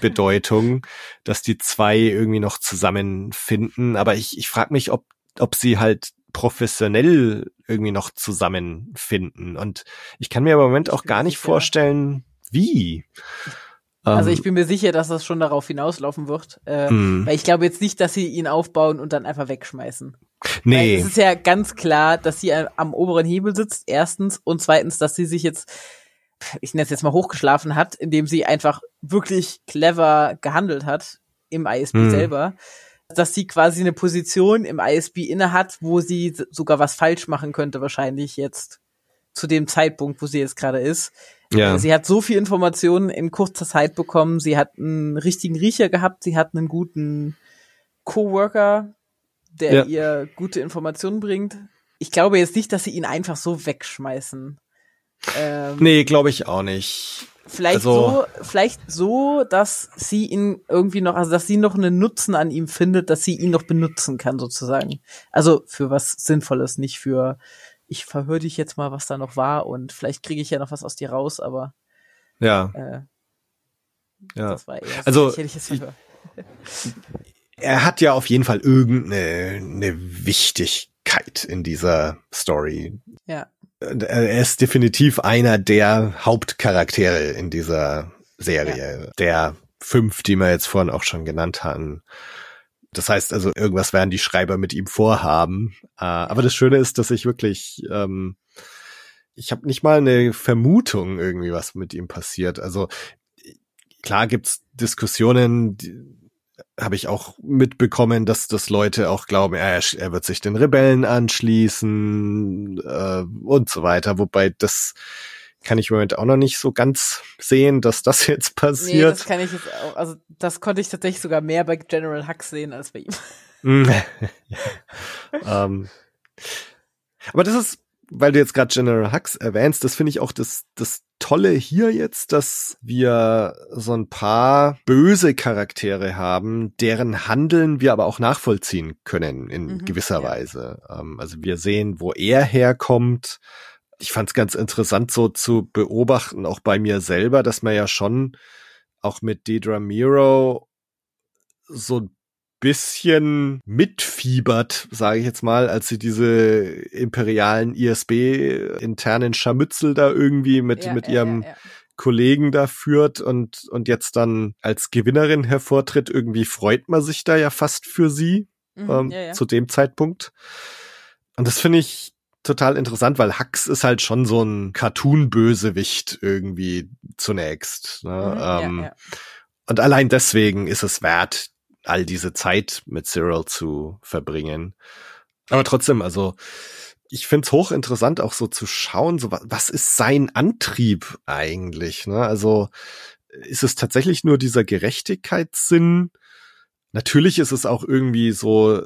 Bedeutung, dass die zwei irgendwie noch zusammenfinden. Aber ich, ich frage mich, ob, ob sie halt professionell irgendwie noch zusammenfinden. Und ich kann mir im Moment auch gar nicht vorstellen, wie. Also Ähm, ich bin mir sicher, dass das schon darauf hinauslaufen wird. Äh, mh, weil ich glaube jetzt nicht, dass sie ihn aufbauen und dann einfach wegschmeißen. Weil nee, es ist ja ganz klar, dass sie am- oberen Hebel sitzt, erstens, und zweitens, dass sie sich jetzt, ich nenne es jetzt mal hochgeschlafen hat, indem sie einfach wirklich clever gehandelt hat im ISB Hm. selber, dass sie quasi eine Position im ISB inne hat, wo sie sogar was falsch machen könnte, wahrscheinlich jetzt zu dem Zeitpunkt, wo sie jetzt gerade ist. ja, Sie hat so viel Informationen in kurzer Zeit bekommen. Sie hat einen richtigen Riecher gehabt. Sie hat einen guten Coworker, der Ja. ihr gute Informationen bringt. Ich glaube jetzt nicht, dass sie ihn einfach so wegschmeißen. Ähm, nee, glaube ich auch nicht. Vielleicht also- so, vielleicht so, dass sie ihn irgendwie noch, also dass sie noch einen Nutzen an ihm findet, dass sie ihn noch benutzen kann sozusagen. Also für was Sinnvolles, nicht für ich verhör dich jetzt mal, was da noch war und vielleicht kriege ich ja noch was aus dir raus, aber Ja, äh, ja. das war eher so Also, lächerliches Verhör. Er hat ja auf jeden Fall irgendeine eine Wichtigkeit in dieser Story. Ja. Er ist definitiv einer der Hauptcharaktere in dieser Serie. Der fünf, die wir jetzt vorhin auch schon genannt hatten. Das heißt also, irgendwas werden die Schreiber mit ihm vorhaben. Äh, aber das Schöne ist, dass ich wirklich, ähm, ich habe nicht mal eine Vermutung irgendwie, was mit ihm passiert. Also klar gibt's Diskussionen, die, habe ich auch mitbekommen, dass das Leute auch glauben, er, er wird sich den Rebellen anschließen äh, und so weiter. Wobei das kann ich im Moment auch noch nicht so ganz sehen, dass das jetzt Nee, passiert. das kann ich jetzt auch, also das konnte ich tatsächlich sogar mehr bei General Hux sehen als bei ihm. Mm. ähm, aber das ist, weil du jetzt gerade General Hux erwähnst, das finde ich auch das, das Tolle hier jetzt, dass wir so ein paar böse Charaktere haben, deren Handeln wir aber auch nachvollziehen können in Mhm, gewisser ja. Weise. Ähm, also wir sehen, wo er herkommt. Ich fand es ganz interessant so zu beobachten, auch bei mir selber, dass man ja schon auch mit Dedra Miro so ein bisschen mitfiebert, sage ich jetzt mal, als sie diese imperialen ISB-internen Scharmützel da irgendwie mit, Ja, mit ihrem ja, ja. Kollegen da führt und, und jetzt dann als Gewinnerin hervortritt. Irgendwie freut man sich da ja fast für sie Mhm, ähm, zu dem Zeitpunkt. Und das finde ich total interessant, weil Hux ist halt schon so ein Cartoon-Bösewicht irgendwie zunächst. Ne? Mhm, ähm. Und allein deswegen ist es wert, all diese Zeit mit Cyril zu verbringen. Aber trotzdem, also ich find's hochinteressant, auch so zu schauen, so wa- was ist sein Antrieb eigentlich? Ne? Also ist es tatsächlich nur dieser Gerechtigkeitssinn? Natürlich ist es auch irgendwie so,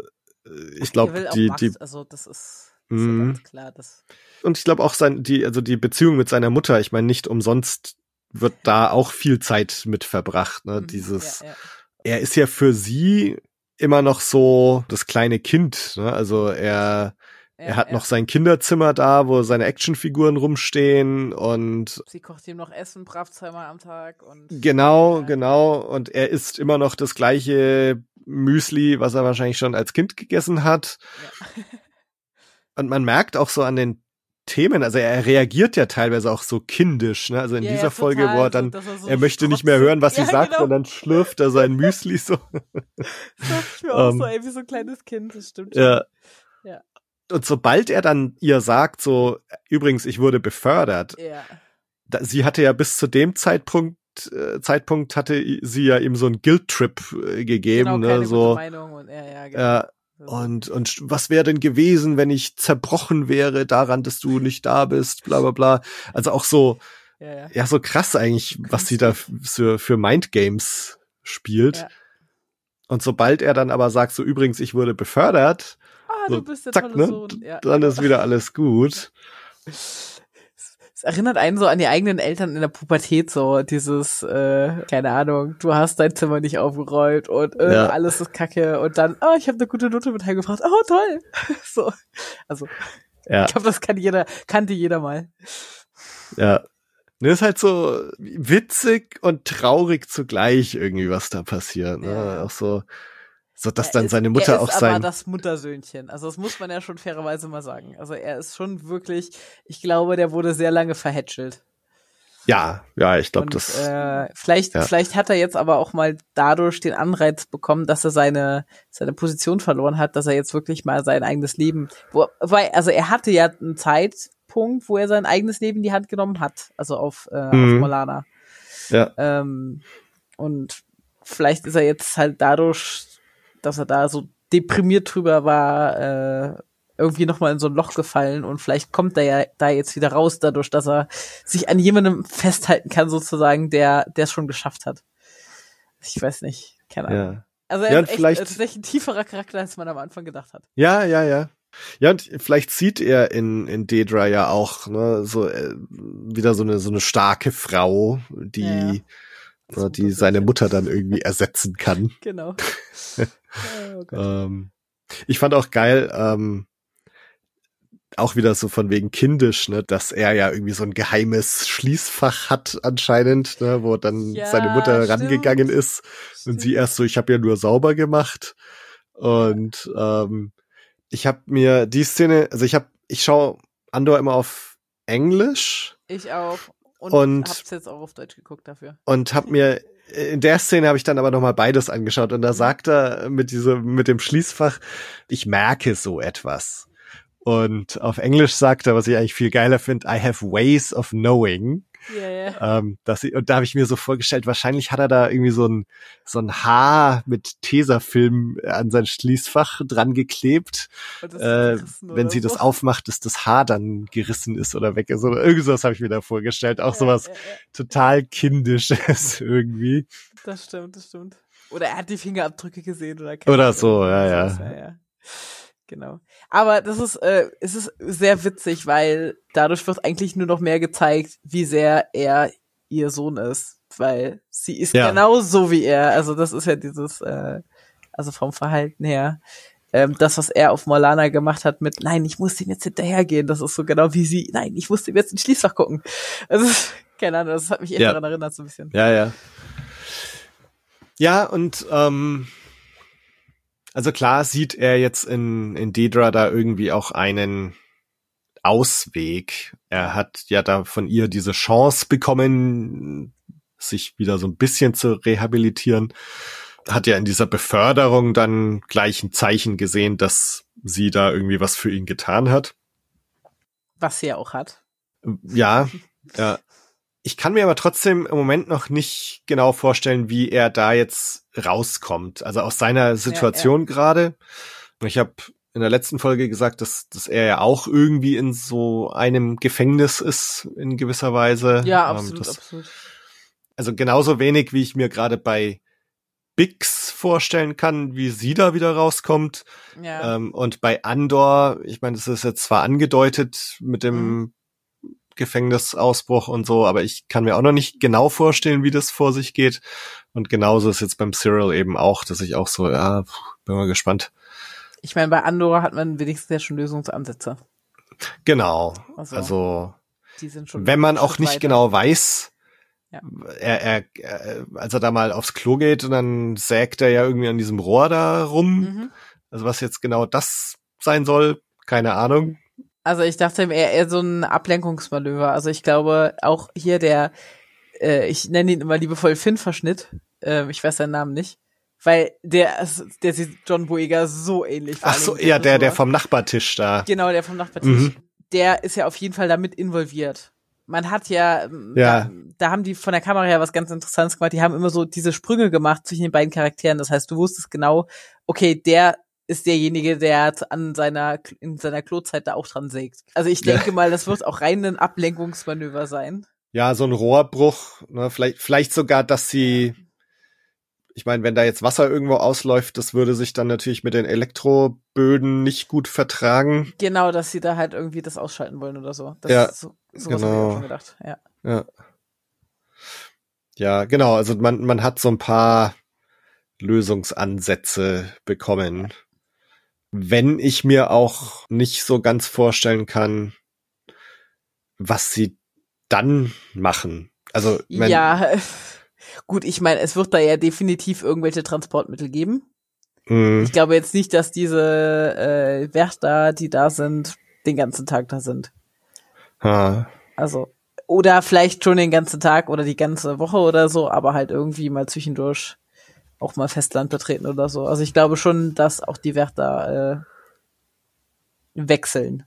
äh, ich glaube, die, Macht, die, also das ist, Mhm. ganz klar. Das, und ich glaube auch sein, die, also die Beziehung mit seiner Mutter, ich meine, nicht umsonst wird da auch viel Zeit mit verbracht, ne? mhm, Dieses, ja, ja. Er ist ja für sie immer noch so das kleine Kind, ne? Also er, er hat ja. noch sein Kinderzimmer da, wo seine Actionfiguren rumstehen und Sie kocht ihm noch Essen, brav zweimal am Tag und genau, Ja. genau. Und er isst immer noch das gleiche Müsli, was er wahrscheinlich schon als Kind gegessen hat. Ja. Und man merkt auch so an den Themen, also er reagiert ja teilweise auch so kindisch, ne? Also in ja, dieser Folge, total, wo er dann, so er möchte nicht mehr hören, was sie ja, sagt, genau. und dann schlürft er sein Müsli so. Ich mir auch Ähm, so, ey, wie so ein kleines Kind, das stimmt Ja. schon. Ja. Und sobald er dann ihr sagt, so, übrigens, ich wurde befördert, Ja. da, sie hatte ja bis zu dem Zeitpunkt, äh, Zeitpunkt hatte sie ja ihm so einen Guilt-Trip äh, gegeben, genau, ne, so, Meinung und ja, ja, genau. Und, und was wäre denn gewesen, wenn ich zerbrochen wäre daran, dass du nicht da bist, bla, bla, bla. Also auch so, ja, ja. ja, so krass eigentlich, was sie da für, für Mindgames spielt. Ja. Und sobald er dann aber sagt, so übrigens, ich wurde befördert, Ah, so, du bist der zack, ne, Sohn. Dann ist wieder alles gut. Es erinnert einen so an die eigenen Eltern in der Pubertät, so dieses, äh, keine Ahnung, du hast dein Zimmer nicht aufgeräumt und äh, Ja. alles ist kacke und dann, oh, ich habe eine gute Note mit heimgebracht, oh, toll. so, also, Ja. ich glaube, das kann jeder, kannte jeder mal. Ja. Ne, ist halt so witzig und traurig zugleich irgendwie, was da passiert. Ne? Ja. Auch so, so dass Er dann ist, seine er Mutter ist auch aber sein. das Muttersöhnchen. Also das muss man ja schon fairerweise mal sagen. Also er ist schon wirklich, ich glaube, der wurde sehr lange verhätschelt. Ja, ja, ich glaube, das. äh, vielleicht, ja. vielleicht hat er jetzt aber auch mal dadurch den Anreiz bekommen, dass er seine, seine Position verloren hat, dass er jetzt wirklich mal sein eigenes Leben, wo, weil, also er hatte ja einen Zeitpunkt, wo er sein eigenes Leben in die Hand genommen hat, also auf, äh, Mhm. auf Molana. ja, Ähm, und vielleicht ist er jetzt halt dadurch, dass er da so deprimiert drüber war, äh, irgendwie nochmal in so ein Loch gefallen und vielleicht kommt er ja da jetzt wieder raus, dadurch, dass er sich an jemandem festhalten kann, sozusagen, der der es schon geschafft hat. Ich weiß nicht, keine Ahnung. ja. Also er Ja, ist echt vielleicht- tatsächlich ein tieferer Charakter, als man am Anfang gedacht hat. Ja, ja, ja. Ja, und vielleicht sieht er in, in Dedra ja auch, ne, so, äh, wieder so eine, so eine starke Frau, die, Ja, ne, die seine Mutter dann irgendwie ersetzen kann. Genau. oh. Ähm, ich fand auch geil, ähm, auch wieder so von wegen kindisch, ne, dass er ja irgendwie so ein geheimes Schließfach hat anscheinend, ne, wo dann Ja, seine Mutter stimmt. rangegangen ist und sie erst so, ich habe ja nur sauber gemacht und ähm, ich habe mir die Szene, also ich habe, ich schaue Andor immer auf Englisch Ich auch. Und, Und- hab's jetzt auch auf Deutsch geguckt dafür. und habe mir in der Szene habe ich dann aber noch mal beides angeschaut und da sagt er mit diesem mit dem Schließfach, ich merke so etwas. Und auf Englisch sagt er, was ich eigentlich viel geiler finde, I have ways of knowing. Ja, ja. Ähm, dass ich, und da habe ich mir so vorgestellt, wahrscheinlich hat er da irgendwie so ein so ein Haar mit Tesafilm an sein Schließfach dran geklebt. Das Äh, wenn sie das so. aufmacht, dass das Haar dann gerissen ist oder weg ist. Oder irgend sowas habe ich mir da vorgestellt. Auch sowas Ja, ja, ja. total kindisches irgendwie. Das stimmt, das stimmt. Oder er hat die Fingerabdrücke gesehen oder keine Oder so, ja, ja. Genau. Aber das ist, äh, es ist sehr witzig, weil dadurch wird eigentlich nur noch mehr gezeigt, wie sehr er ihr Sohn ist. Weil sie ist Ja. genau so wie er. Also das ist ja dieses, äh, also vom Verhalten her. Ähm, das, was er auf Morlana gemacht hat mit, nein, ich muss ihm jetzt hinterhergehen, das ist so genau wie sie, nein, ich muss ihm jetzt ins Schließfach gucken. Also, keine Ahnung, das hat mich echt Ja. daran erinnert, so ein bisschen. Ja, ja. Ja, und ähm, also klar sieht er jetzt in, in Dedra da irgendwie auch einen Ausweg. Er hat ja da von ihr diese Chance bekommen, sich wieder so ein bisschen zu rehabilitieren. Hat ja in dieser Beförderung dann gleich ein Zeichen gesehen, dass sie da irgendwie was für ihn getan hat. Was sie ja auch hat. Ja, ja. Ich kann mir aber trotzdem im Moment noch nicht genau vorstellen, wie er da jetzt rauskommt. Also aus seiner Situation gerade. Ich habe in der letzten Folge gesagt, dass, dass er ja auch irgendwie in so einem Gefängnis ist, in gewisser Weise. Ja, Ähm, absolut, das, absolut. also genauso wenig, wie ich mir gerade bei Bix vorstellen kann, wie sie da wieder rauskommt. Ja. Ähm, und bei Andor, ich meine, das ist jetzt zwar angedeutet mit dem Mhm. Gefängnisausbruch und so, aber ich kann mir auch noch nicht genau vorstellen, wie das vor sich geht. Und genauso ist jetzt beim Cyril eben auch, dass ich auch so, ja, bin mal gespannt. Ich meine, bei Andorra hat man wenigstens ja schon Lösungsansätze. Genau. Also, Also, die sind schon wenn man auch nicht weiter. genau weiß, Ja. er, er, er, als er da mal aufs Klo geht und dann sägt er ja irgendwie an diesem Rohr da rum. Mhm. Also was jetzt genau das sein soll, keine Ahnung. Also ich dachte eher, eher so ein Ablenkungsmanöver. Also ich glaube auch hier der, äh, ich nenne ihn immer liebevoll Finn-Verschnitt. Ähm, ich weiß seinen Namen nicht. Weil der, der sieht John Boyega so ähnlich. Ach so, ja, der, der vom Nachbartisch da. Genau, der vom Nachbartisch. Mhm. Der ist ja auf jeden Fall damit involviert. Man hat ja, ähm, Ja. Da, da haben die von der Kamera her was ganz Interessantes gemacht. Die haben immer so diese Sprünge gemacht zwischen den beiden Charakteren. Das heißt, du wusstest genau, okay, der ist derjenige, der an seiner, in seiner Klozeit da auch dran sägt. Also ich Ja. denke mal, das wird auch rein ein Ablenkungsmanöver sein. Ja, so ein Rohrbruch, ne, vielleicht, vielleicht sogar, dass sie, ich meine, wenn da jetzt Wasser irgendwo ausläuft, das würde sich dann natürlich mit den Elektroböden nicht gut vertragen. Genau, dass sie da halt irgendwie das ausschalten wollen oder so. Das Ja, ist so, sowas genau. hab ich auch schon gedacht. Ja. Ja. Ja, genau, also man, man hat so ein paar Lösungsansätze bekommen. Wenn ich mir auch nicht so ganz vorstellen kann, was sie dann machen. Also, wenn, ja, gut, ich meine, es wird da ja definitiv irgendwelche Transportmittel geben. mh, Ich glaube jetzt nicht, dass diese äh, Wärter, die da sind, den ganzen Tag da sind. ha, Also, oder vielleicht schon den ganzen Tag oder die ganze Woche oder so, aber halt irgendwie mal zwischendurch auch mal Festland betreten oder so. Also ich glaube schon, dass auch die Wärter äh, wechseln.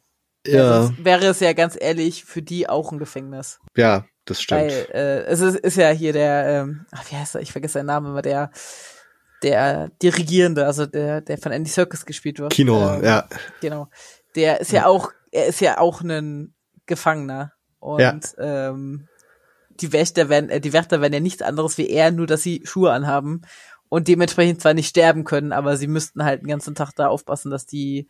Ja, Sonst wäre es ja ganz ehrlich für die auch ein Gefängnis. ja, das stimmt. Weil äh, es ist, ist ja hier der, ähm, ach, wie heißt er? Ich vergesse seinen Namen immer, der der Dirigierende, also der, der von Andy Serkis gespielt wird. Kino, Ähm, ja. Genau. Der ist ja auch, er ist ja auch ein Gefangener. Und Ja. ähm, die Wächter werden, äh, die Wächter werden ja nichts anderes wie er, nur dass sie Schuhe anhaben und dementsprechend zwar nicht sterben können, aber sie müssten halt den ganzen Tag da aufpassen, dass die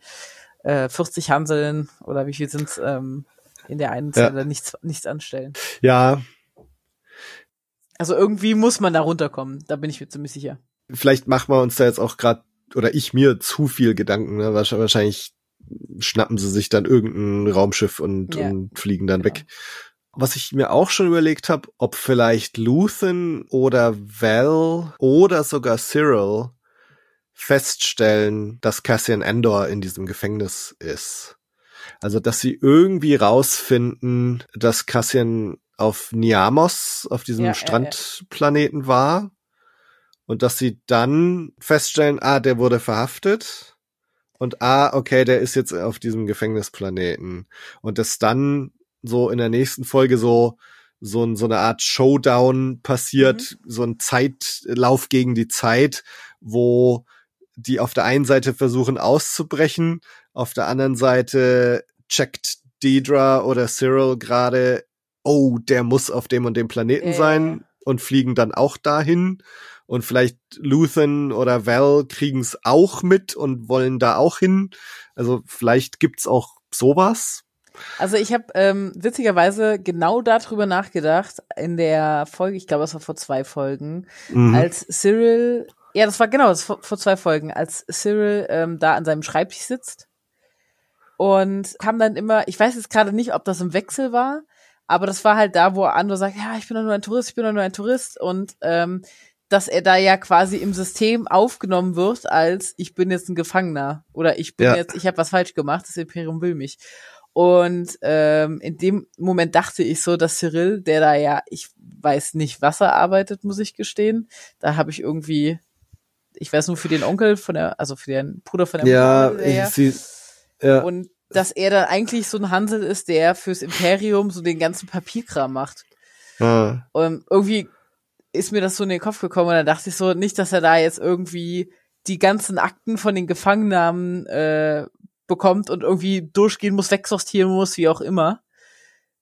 äh, 40 Hanseln oder wie viel sind's ähm, in der einen Ja. Zelle nichts, nichts anstellen. Ja, Also irgendwie muss man da runterkommen, da bin ich mir ziemlich sicher. vielleicht machen wir uns da jetzt auch gerade oder ich mir zu viel Gedanken. Ne? Wahrsch- Wahrscheinlich schnappen sie sich dann irgendein Raumschiff und, Ja. und fliegen dann Genau. weg. Was ich mir auch schon überlegt habe, ob vielleicht Luthen oder Val oder sogar Cyril feststellen, dass Cassian Andor in diesem Gefängnis ist. Also, dass sie irgendwie rausfinden, dass Cassian auf Niamos, auf diesem Ja. Strandplaneten war und dass sie dann feststellen, ah, der wurde verhaftet und ah, okay, der ist jetzt auf diesem Gefängnisplaneten und dass dann so in der nächsten Folge so so, so eine Art Showdown passiert, so ein Zeitlauf gegen die Zeit, wo die auf der einen Seite versuchen auszubrechen, auf der anderen Seite checkt Deidre oder Cyril gerade, oh, der muss auf dem und dem Planeten ja, sein und fliegen dann auch dahin und vielleicht Luthen oder Val kriegen's auch mit und wollen da auch hin. Also vielleicht gibt's auch sowas. Also ich habe ähm, witzigerweise genau darüber nachgedacht in der Folge, ich glaube, es war vor zwei Folgen, Mhm. als Cyril, ja, das war genau, das war vor zwei Folgen, als Cyril ähm, da an seinem Schreibtisch sitzt und kam dann immer, ich weiß jetzt gerade nicht, ob das im Wechsel war, aber das war halt da, wo Andor sagt, ja, ich bin doch nur ein Tourist, ich bin doch nur ein Tourist und ähm, dass er da ja quasi im System aufgenommen wird als ich bin jetzt ein Gefangener oder ich bin Ja. jetzt, ich habe was falsch gemacht, das Imperium will mich. Und ähm, in dem Moment dachte ich so, dass Cyril, der da ja, ich weiß nicht, was er arbeitet, muss ich gestehen. Da habe ich irgendwie, ich weiß nur für den Onkel von der, also für den Bruder von der Ja, Mutter, ich, sie, ja, und dass er dann eigentlich so ein Hansel ist, der fürs Imperium so den ganzen Papierkram macht. ja, Und irgendwie ist mir das so in den Kopf gekommen und dann dachte ich so, nicht, dass er da jetzt irgendwie die ganzen Akten von den Gefangennahmen äh, bekommt und irgendwie durchgehen muss, wegsortieren muss, wie auch immer.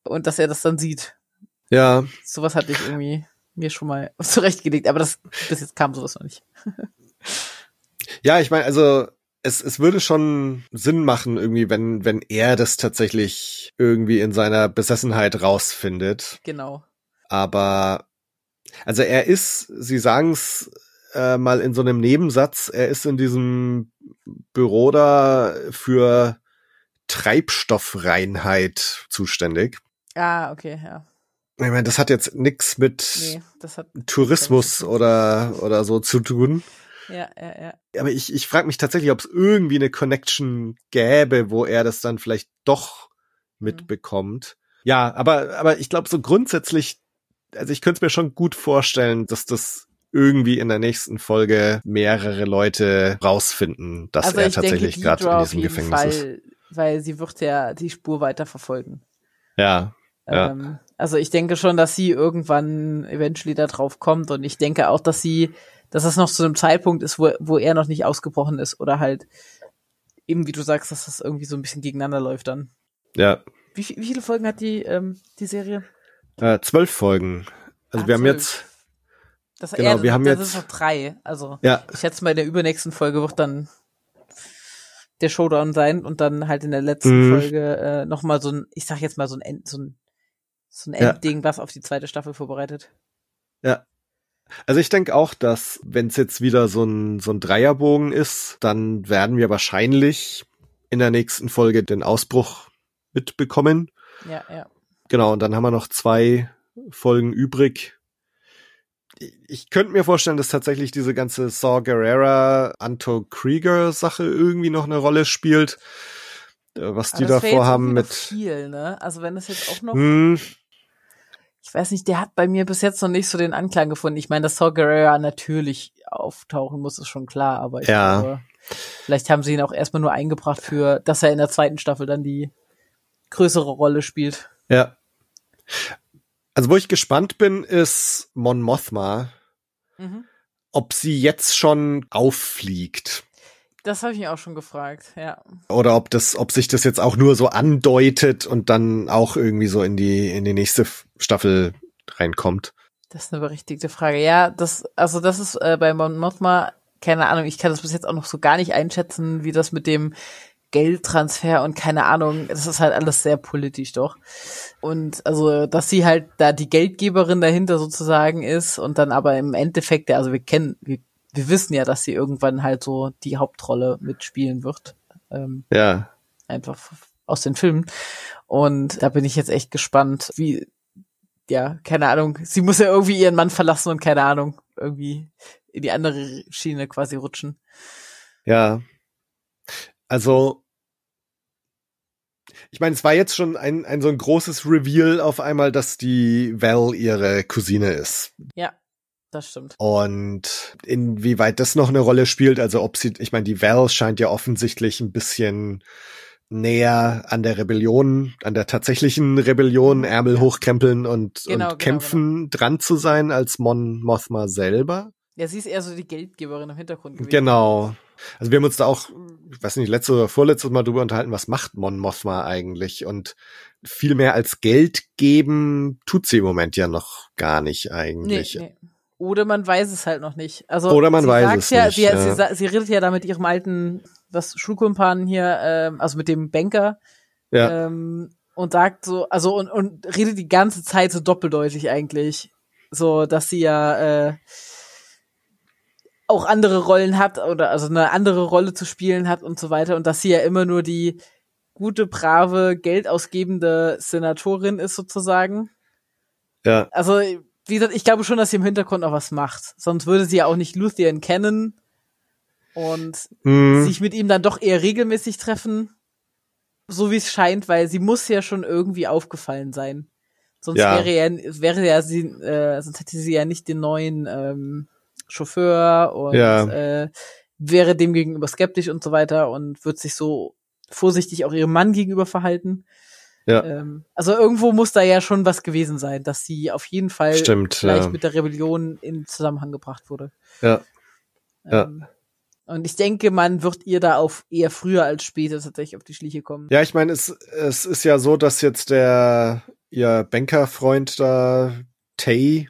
Und dass er das dann sieht. ja, Sowas hatte ich irgendwie mir schon mal zurechtgelegt, aber das bis jetzt kam sowas noch nicht. ja, ich meine, also es, es würde schon Sinn machen, irgendwie, wenn, wenn er das tatsächlich irgendwie in seiner Besessenheit rausfindet. Genau. Aber also er ist, Sie sagen es äh, mal in so einem Nebensatz, er ist in diesem Büro da für Treibstoffreinheit zuständig. Ah, okay, ja. Ich meine, das hat jetzt nix mit Nee, Tourismus oder oder so zu tun. Ja, ja, ja. Aber ich, ich frage mich tatsächlich, ob es irgendwie eine Connection gäbe, wo er das dann vielleicht doch mitbekommt. Ja, aber, aber ich glaube so grundsätzlich, also ich könnte es mir schon gut vorstellen, dass das irgendwie in der nächsten Folge mehrere Leute rausfinden, dass also er ich tatsächlich gerade in diesem Gefängnis Fall, ist. weil sie wird ja die Spur weiter verfolgen. Ja, Ja. Ähm, also ich denke schon, dass sie irgendwann eventually da drauf kommt und ich denke auch, dass sie, dass das noch zu einem Zeitpunkt ist, wo, wo er noch nicht ausgebrochen ist oder halt eben, wie du sagst, dass das irgendwie so ein bisschen gegeneinander läuft dann. ja. Wie, wie viele Folgen hat die, ähm, die Serie? Äh, zwölf Folgen. Also Ah, wir haben zwölf. jetzt, Das, Genau, ja, wir haben das jetzt- ist noch drei. Also ja, ich schätze mal, in der übernächsten Folge wird dann der Showdown sein und dann halt in der letzten Mhm. Folge äh, nochmal so ein, ich sag jetzt mal so ein End, so ein, so ein Ja. Endding, was auf die zweite Staffel vorbereitet. Ja. Also ich denke auch, dass wenn es jetzt wieder so ein, so ein Dreierbogen ist, dann werden wir wahrscheinlich in der nächsten Folge den Ausbruch mitbekommen. Ja, ja. Genau, und dann haben wir noch zwei Folgen übrig. Ich- könnte mir vorstellen, dass tatsächlich diese ganze Saw Gerrera, Anto Krieger Sache irgendwie noch eine Rolle spielt. Äh, Was Aber die da vorhaben mit. viel, ne? Also wenn das jetzt auch noch, Hm, weiß nicht, der hat bei mir bis jetzt noch nicht so den Anklang gefunden. Ich meine, dass Saw Gerrera natürlich auftauchen muss, ist schon klar, aber ich Ja. glaube, vielleicht haben sie ihn auch erstmal nur eingebracht für, dass er in der zweiten Staffel dann die größere Rolle spielt. ja. Also wo ich gespannt bin, ist Mon Mothma. Mhm. ob sie jetzt schon auffliegt Das habe ich mich auch schon gefragt, ja. oder ob das, ob sich das jetzt auch nur so andeutet und dann auch irgendwie so in die in die nächste Staffel reinkommt. Das ist eine berechtigte Frage. Ja, das, also das ist äh, bei Mon Mothma, keine Ahnung, ich kann das bis jetzt auch noch so gar nicht einschätzen, wie das mit dem Geldtransfer und keine Ahnung, das ist halt alles sehr politisch doch. Und also, dass sie halt da die Geldgeberin dahinter sozusagen ist und dann aber im Endeffekt, also wir kennen, wir, wir wissen ja, dass sie irgendwann halt so die Hauptrolle mitspielen wird. Ähm, Ja, einfach aus den Filmen. Und da bin ich jetzt echt gespannt, wie, ja, keine Ahnung, sie muss ja irgendwie ihren Mann verlassen und keine Ahnung, irgendwie in die andere Schiene quasi rutschen. ja. Also ich meine, es war jetzt schon ein, ein so ein großes Reveal auf einmal, dass die Val ihre Cousine ist. Ja, das stimmt. Und inwieweit das noch eine Rolle spielt, also ob sie, ich meine, die Val scheint ja offensichtlich ein bisschen näher an der Rebellion, an der tatsächlichen Rebellion, Ärmel hochkrempeln und, Genau, genau, und kämpfen dran zu sein als Mon Mothma selber. Ja, sie ist eher so die Geldgeberin im Hintergrund gewesen. Genau. Also wir haben uns da auch, ich weiß nicht, letztes oder vorletztes Mal drüber unterhalten, was macht Mon Mothma eigentlich? Und viel mehr als Geld geben tut sie im Moment ja noch gar nicht Nee, eigentlich. nee. Oder man weiß es halt noch nicht. Also Oder man weiß es ja, nicht, Sie, ja. Sie, sie redet ja da mit ihrem alten, was Schulkumpanen hier, ähm, also mit dem Banker, Ja, ähm, und sagt so, also und, und redet die ganze Zeit so doppeldeutig eigentlich, so dass sie ja äh, auch andere Rollen hat oder also eine andere Rolle zu spielen hat und so weiter. Und dass sie ja immer nur die gute, brave, geldausgebende Senatorin ist sozusagen. ja, Also, wie gesagt, ich glaube schon, dass sie im Hintergrund auch was macht. Sonst würde sie ja auch nicht Luthien kennen und hm, sich mit ihm dann doch eher regelmäßig treffen. So wie es scheint, weil sie muss ja schon irgendwie aufgefallen sein. Sonst Ja. wäre ja, wäre ja sie, äh, sonst hätte sie ja nicht den neuen ähm, Chauffeur und Ja. äh, wäre dem gegenüber skeptisch und so weiter und wird sich so vorsichtig auch ihrem Mann gegenüber verhalten. Ja. Ähm, also irgendwo muss da ja schon was gewesen sein, dass sie auf jeden Fall Stimmt, gleich ja. mit der Rebellion in Zusammenhang gebracht wurde. ja, Ja. Und ich denke, man wird ihr da auf eher früher als später tatsächlich auf die Schliche kommen. Ja, ich meine, es, es ist ja so, dass jetzt der ihr Bankerfreund da, Tay,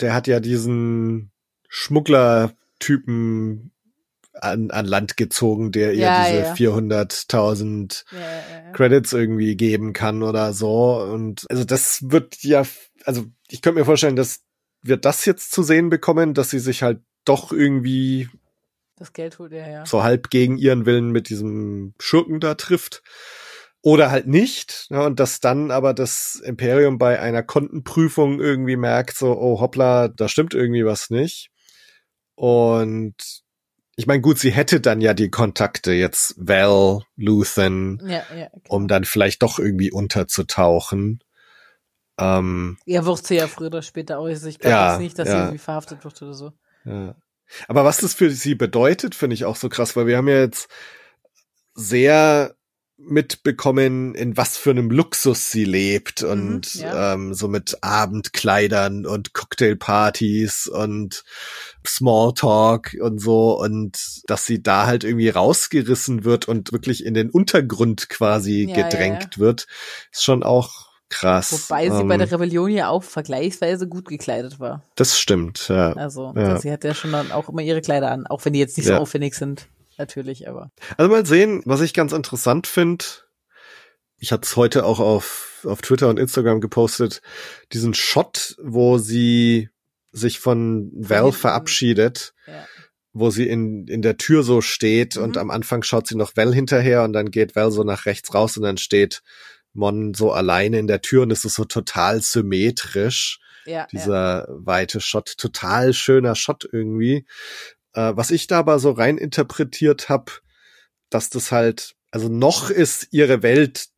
der hat ja diesen Schmugglertypen an, an Land gezogen, der ihr Ja, diese ja. 400.000 Ja, ja, ja. Credits irgendwie geben kann oder so. Und also das wird ja, also ich könnte mir vorstellen, dass wir das jetzt zu sehen bekommen, dass sie sich halt doch irgendwie Das Geld holt er ja. so halb gegen ihren Willen mit diesem Schurken da trifft. Oder halt nicht. Ja, und dass dann aber das Imperium bei einer Kontenprüfung irgendwie merkt, so, oh hoppla, da stimmt irgendwie was nicht. Und ich meine, gut, sie hätte dann ja die Kontakte jetzt Val, Luthen, Ja, ja. genau. um dann vielleicht doch irgendwie unterzutauchen. Ähm, Ja, wird sie ja früher oder später auch. Ich glaube Ja, nicht, dass sie irgendwie verhaftet wird oder so. Ja. Aber was das für sie bedeutet, finde ich auch so krass, weil wir haben ja jetzt sehr mitbekommen, in was für einem Luxus sie lebt und ja. ähm, so mit Abendkleidern und Cocktailpartys und Smalltalk und so und dass sie da halt irgendwie rausgerissen wird und wirklich in den Untergrund quasi Ja, ja, gedrängt wird, ist schon auch krass. Wobei sie bei Ähm, der Rebellion ja auch vergleichsweise gut gekleidet war. das stimmt, ja. Also, Ja. sie hat ja schon dann auch immer ihre Kleider an, auch wenn die jetzt nicht Ja. so aufwendig sind. Natürlich, aber. Also mal sehen, was ich ganz interessant finde. Ich hatte es heute auch auf, auf Twitter und Instagram gepostet, diesen Shot, wo sie sich von Val verabschiedet, Ja. wo sie in, in der Tür so steht Mhm. und am Anfang schaut sie noch Val hinterher und dann geht Val so nach rechts raus und dann steht Mon so alleine in der Tür und es ist so total symmetrisch Ja, ja. dieser weite Shot, total schöner Shot irgendwie. Äh, was ich da aber so rein interpretiert habe, dass das halt, also noch ist ihre Welt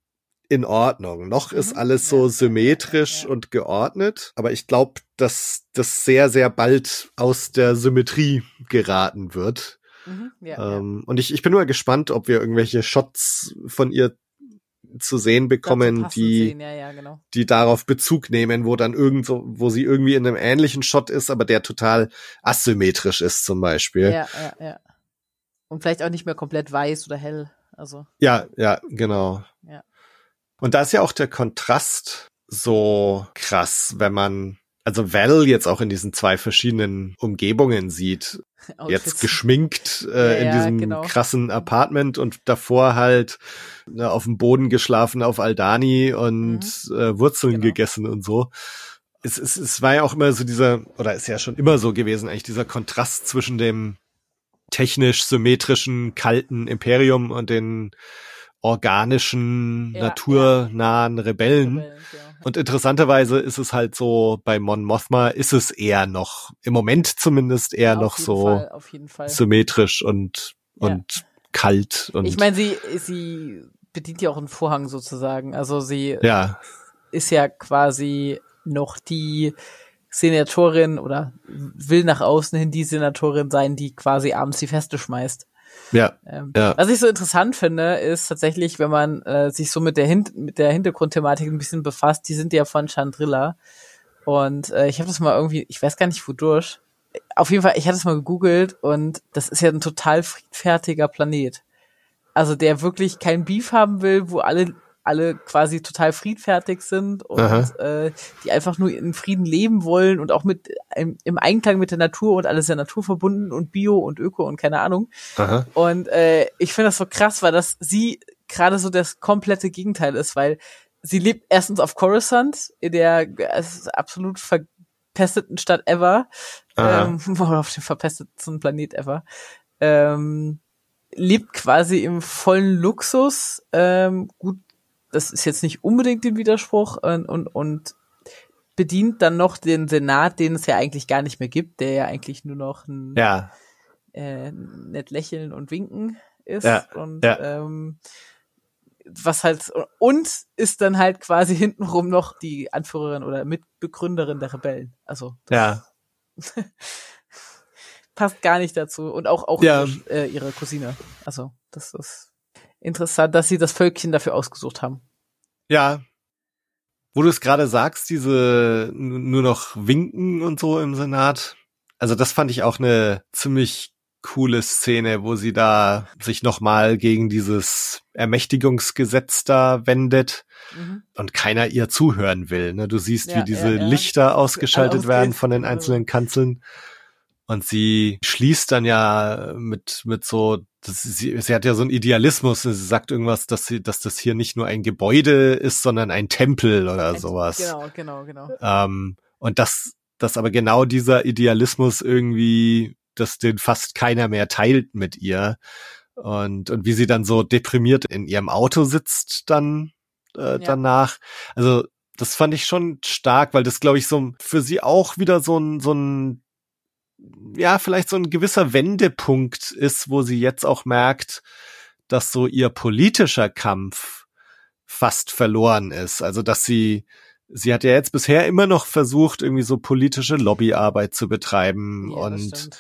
in Ordnung, noch ist Mhm. alles Ja, so ja, ja, symmetrisch ja. und geordnet, aber ich glaube, dass das sehr, sehr bald aus der Symmetrie geraten wird. Mhm, ja, Ähm, Und ich, ich bin nur gespannt, ob wir irgendwelche Shots von ihr zu sehen bekommen, die sehen, Ja, ja, genau. die darauf Bezug nehmen, wo dann irgend so, wo sie irgendwie in einem ähnlichen Shot ist, aber der total asymmetrisch ist zum Beispiel. Ja, ja, ja. Und vielleicht auch nicht mehr komplett weiß oder hell. Also, Ja, ja, genau. Ja. Und da ist ja auch der Kontrast so krass, wenn man also Val jetzt auch in diesen zwei verschiedenen Umgebungen sieht. Jetzt Outfits. geschminkt äh, Ja, in diesem genau. krassen Apartment und davor halt ne, auf dem Boden geschlafen auf Aldani und äh, Wurzeln Genau. gegessen und so. Es, es, es war ja auch immer so dieser, oder ist ja schon immer so gewesen, eigentlich dieser Kontrast zwischen dem technisch symmetrischen, kalten Imperium und den organischen, Ja, naturnahen Rebellen. Rebellen, ja. Und interessanterweise ist es halt so, bei Mon Mothma ist es eher noch, im Moment zumindest eher Auf noch so Fall, auf jeden Fall. symmetrisch und, Ja. und kalt und Ich meine, sie, sie bedient ja auch einen Vorhang sozusagen. Also sie ja, ist ja quasi noch die Senatorin oder will nach außen hin die Senatorin sein, die quasi abends die Feste schmeißt. Ja, Ähm, Ja. Was ich so interessant finde, ist tatsächlich, wenn man äh, sich so mit der, Hin mit der Hintergrundthematik ein bisschen befasst, die sind ja von Chandrilla. Und äh, ich habe das mal irgendwie, ich weiß gar nicht wodurch. Auf jeden Fall, ich hatte es mal gegoogelt und das ist ja ein total friedfertiger Planet. Also der wirklich kein Beef haben will, wo alle alle quasi total friedfertig sind und äh, die einfach nur in Frieden leben wollen und auch mit im, im Einklang mit der Natur und alles sehr naturverbunden und Bio und Öko und keine Ahnung. Aha. Und äh, ich finde das so krass, weil das sie gerade so das komplette Gegenteil ist, weil sie lebt erstens auf Coruscant, in der absolut verpesteten Stadt ever, ähm, oder auf dem verpestetsten Planet ever. Ähm, lebt quasi im vollen Luxus. Ähm, gut, das ist jetzt nicht unbedingt den Widerspruch und, und, und bedient dann noch den Senat, den es ja eigentlich gar nicht mehr gibt, der ja eigentlich nur noch ein Ja, äh, nett lächeln und winken ist. Ja, und ja. ähm, was halt und ist dann halt quasi hintenrum noch die Anführerin oder Mitbegründerin der Rebellen. Also ja, passt gar nicht dazu. Und auch, auch Ja. ihre, äh, ihre Cousine. Also, das ist interessant, dass sie das Völkchen dafür ausgesucht haben. ja. Wo du es gerade sagst, diese nur noch Winken und so im Senat. Also das fand ich auch eine ziemlich coole Szene, wo sie da sich nochmal gegen dieses Ermächtigungsgesetz da wendet Mhm. und keiner ihr zuhören will. Ne? Du siehst, Ja, wie diese ja, ja. Lichter ausgeschaltet werden von den einzelnen Kanzeln. Und sie schließt dann ja mit, mit so, das, sie, sie hat ja so einen Idealismus. Sie sagt irgendwas, dass sie, dass das hier nicht nur ein Gebäude ist, sondern ein Tempel oder Ein- sowas. Genau, genau, genau. Ähm, und dass, dass aber genau dieser Idealismus irgendwie, dass den fast keiner mehr teilt mit ihr. Und, und wie sie dann so deprimiert in ihrem Auto sitzt dann äh, Ja. danach. Also das fand ich schon stark, weil das, glaube ich, so für sie auch wieder so ein, so ein, ja, vielleicht so ein gewisser Wendepunkt ist, wo sie jetzt auch merkt, dass so ihr politischer Kampf fast verloren ist. Also, dass sie, sie hat ja jetzt bisher immer noch versucht, irgendwie so politische Lobbyarbeit zu betreiben Ja, und,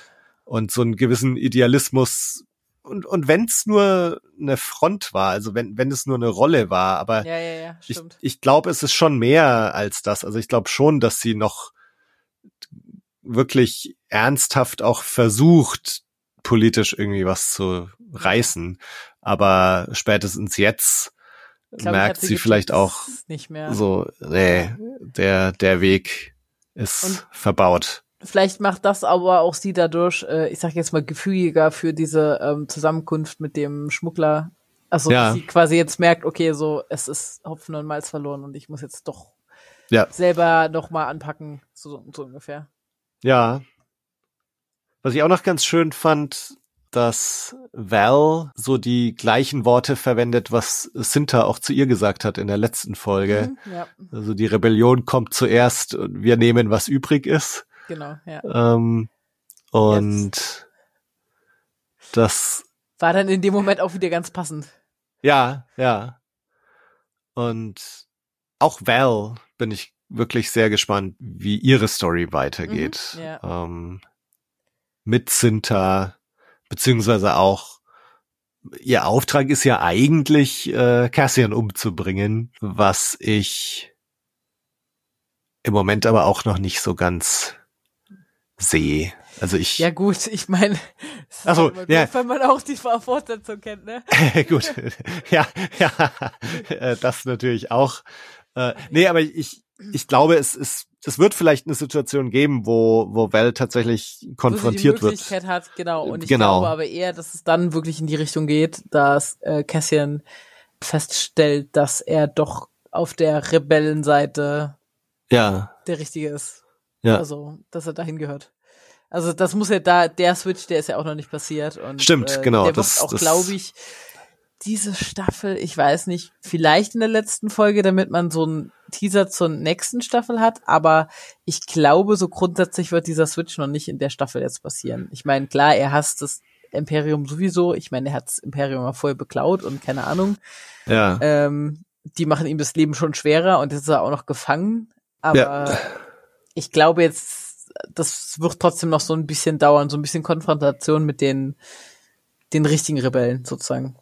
und so einen gewissen Idealismus. Und, und wenn es nur eine Front war, also wenn, wenn es nur eine Rolle war, aber Ja, ja, ja, ich, ich glaube, es ist schon mehr als das. Also ich glaube schon, dass sie noch wirklich ernsthaft auch versucht, politisch irgendwie was zu reißen. Aber spätestens jetzt glaub, merkt sie vielleicht auch ist nicht mehr. so, nee, der, der Weg ist Und- verbaut. Vielleicht macht das aber auch sie dadurch, äh, ich sag jetzt mal, gefügiger für diese ähm, Zusammenkunft mit dem Schmuggler. Also Ja. sie quasi jetzt merkt, okay, so es ist Hopfen und Malz verloren und ich muss jetzt doch Ja. selber noch mal anpacken, so, so ungefähr. Ja. Was ich auch noch ganz schön fand, dass Val so die gleichen Worte verwendet, was Sinta auch zu ihr gesagt hat in der letzten Folge. Mhm, ja, Also die Rebellion kommt zuerst und wir nehmen, was übrig ist. genau, ja. Ähm, und das, War dann in dem Moment auch wieder ganz passend. ja, ja. Und auch Val bin ich wirklich sehr gespannt, wie ihre Story weitergeht. Mhm, ja. ähm, mit Sinta, beziehungsweise auch ihr Auftrag ist ja eigentlich, äh, Cassian umzubringen, was ich im Moment aber auch noch nicht so ganz sehe. Also ich, Ja gut, ich meine, es ist Ach so, immer ja. wenn man auch die Fortsetzung kennt, ne? gut, ja, ja, äh, das natürlich auch. Äh, nee, aber ich, ich glaube, es ist, es wird vielleicht eine Situation geben, wo, wo Val tatsächlich konfrontiert wo sie die wird. Möglichkeit hat, genau. Und ich Genau. glaube aber eher, dass es dann wirklich in die Richtung geht, dass äh, Cassian feststellt, dass er doch auf der Rebellenseite Ja, der Richtige ist. ja. Also, dass er dahin gehört. Also das muss ja da, der Switch, der ist ja auch noch nicht passiert. Und, Stimmt, äh, genau, Der das- wird auch, glaube ich, diese Staffel, ich weiß nicht, vielleicht in der letzten Folge, damit man so einen Teaser zur nächsten Staffel hat, aber ich glaube, so grundsätzlich wird dieser Switch noch nicht in der Staffel jetzt passieren. Ich meine, klar, er hasst das Imperium sowieso. Ich meine, er hat das Imperium mal voll beklaut und keine Ahnung. ja. Ähm, die machen ihm das Leben schon schwerer und jetzt ist er auch noch gefangen. Aber Ja. ich glaube jetzt, das wird trotzdem noch so ein bisschen dauern, so ein bisschen Konfrontation mit den, den richtigen Rebellen sozusagen.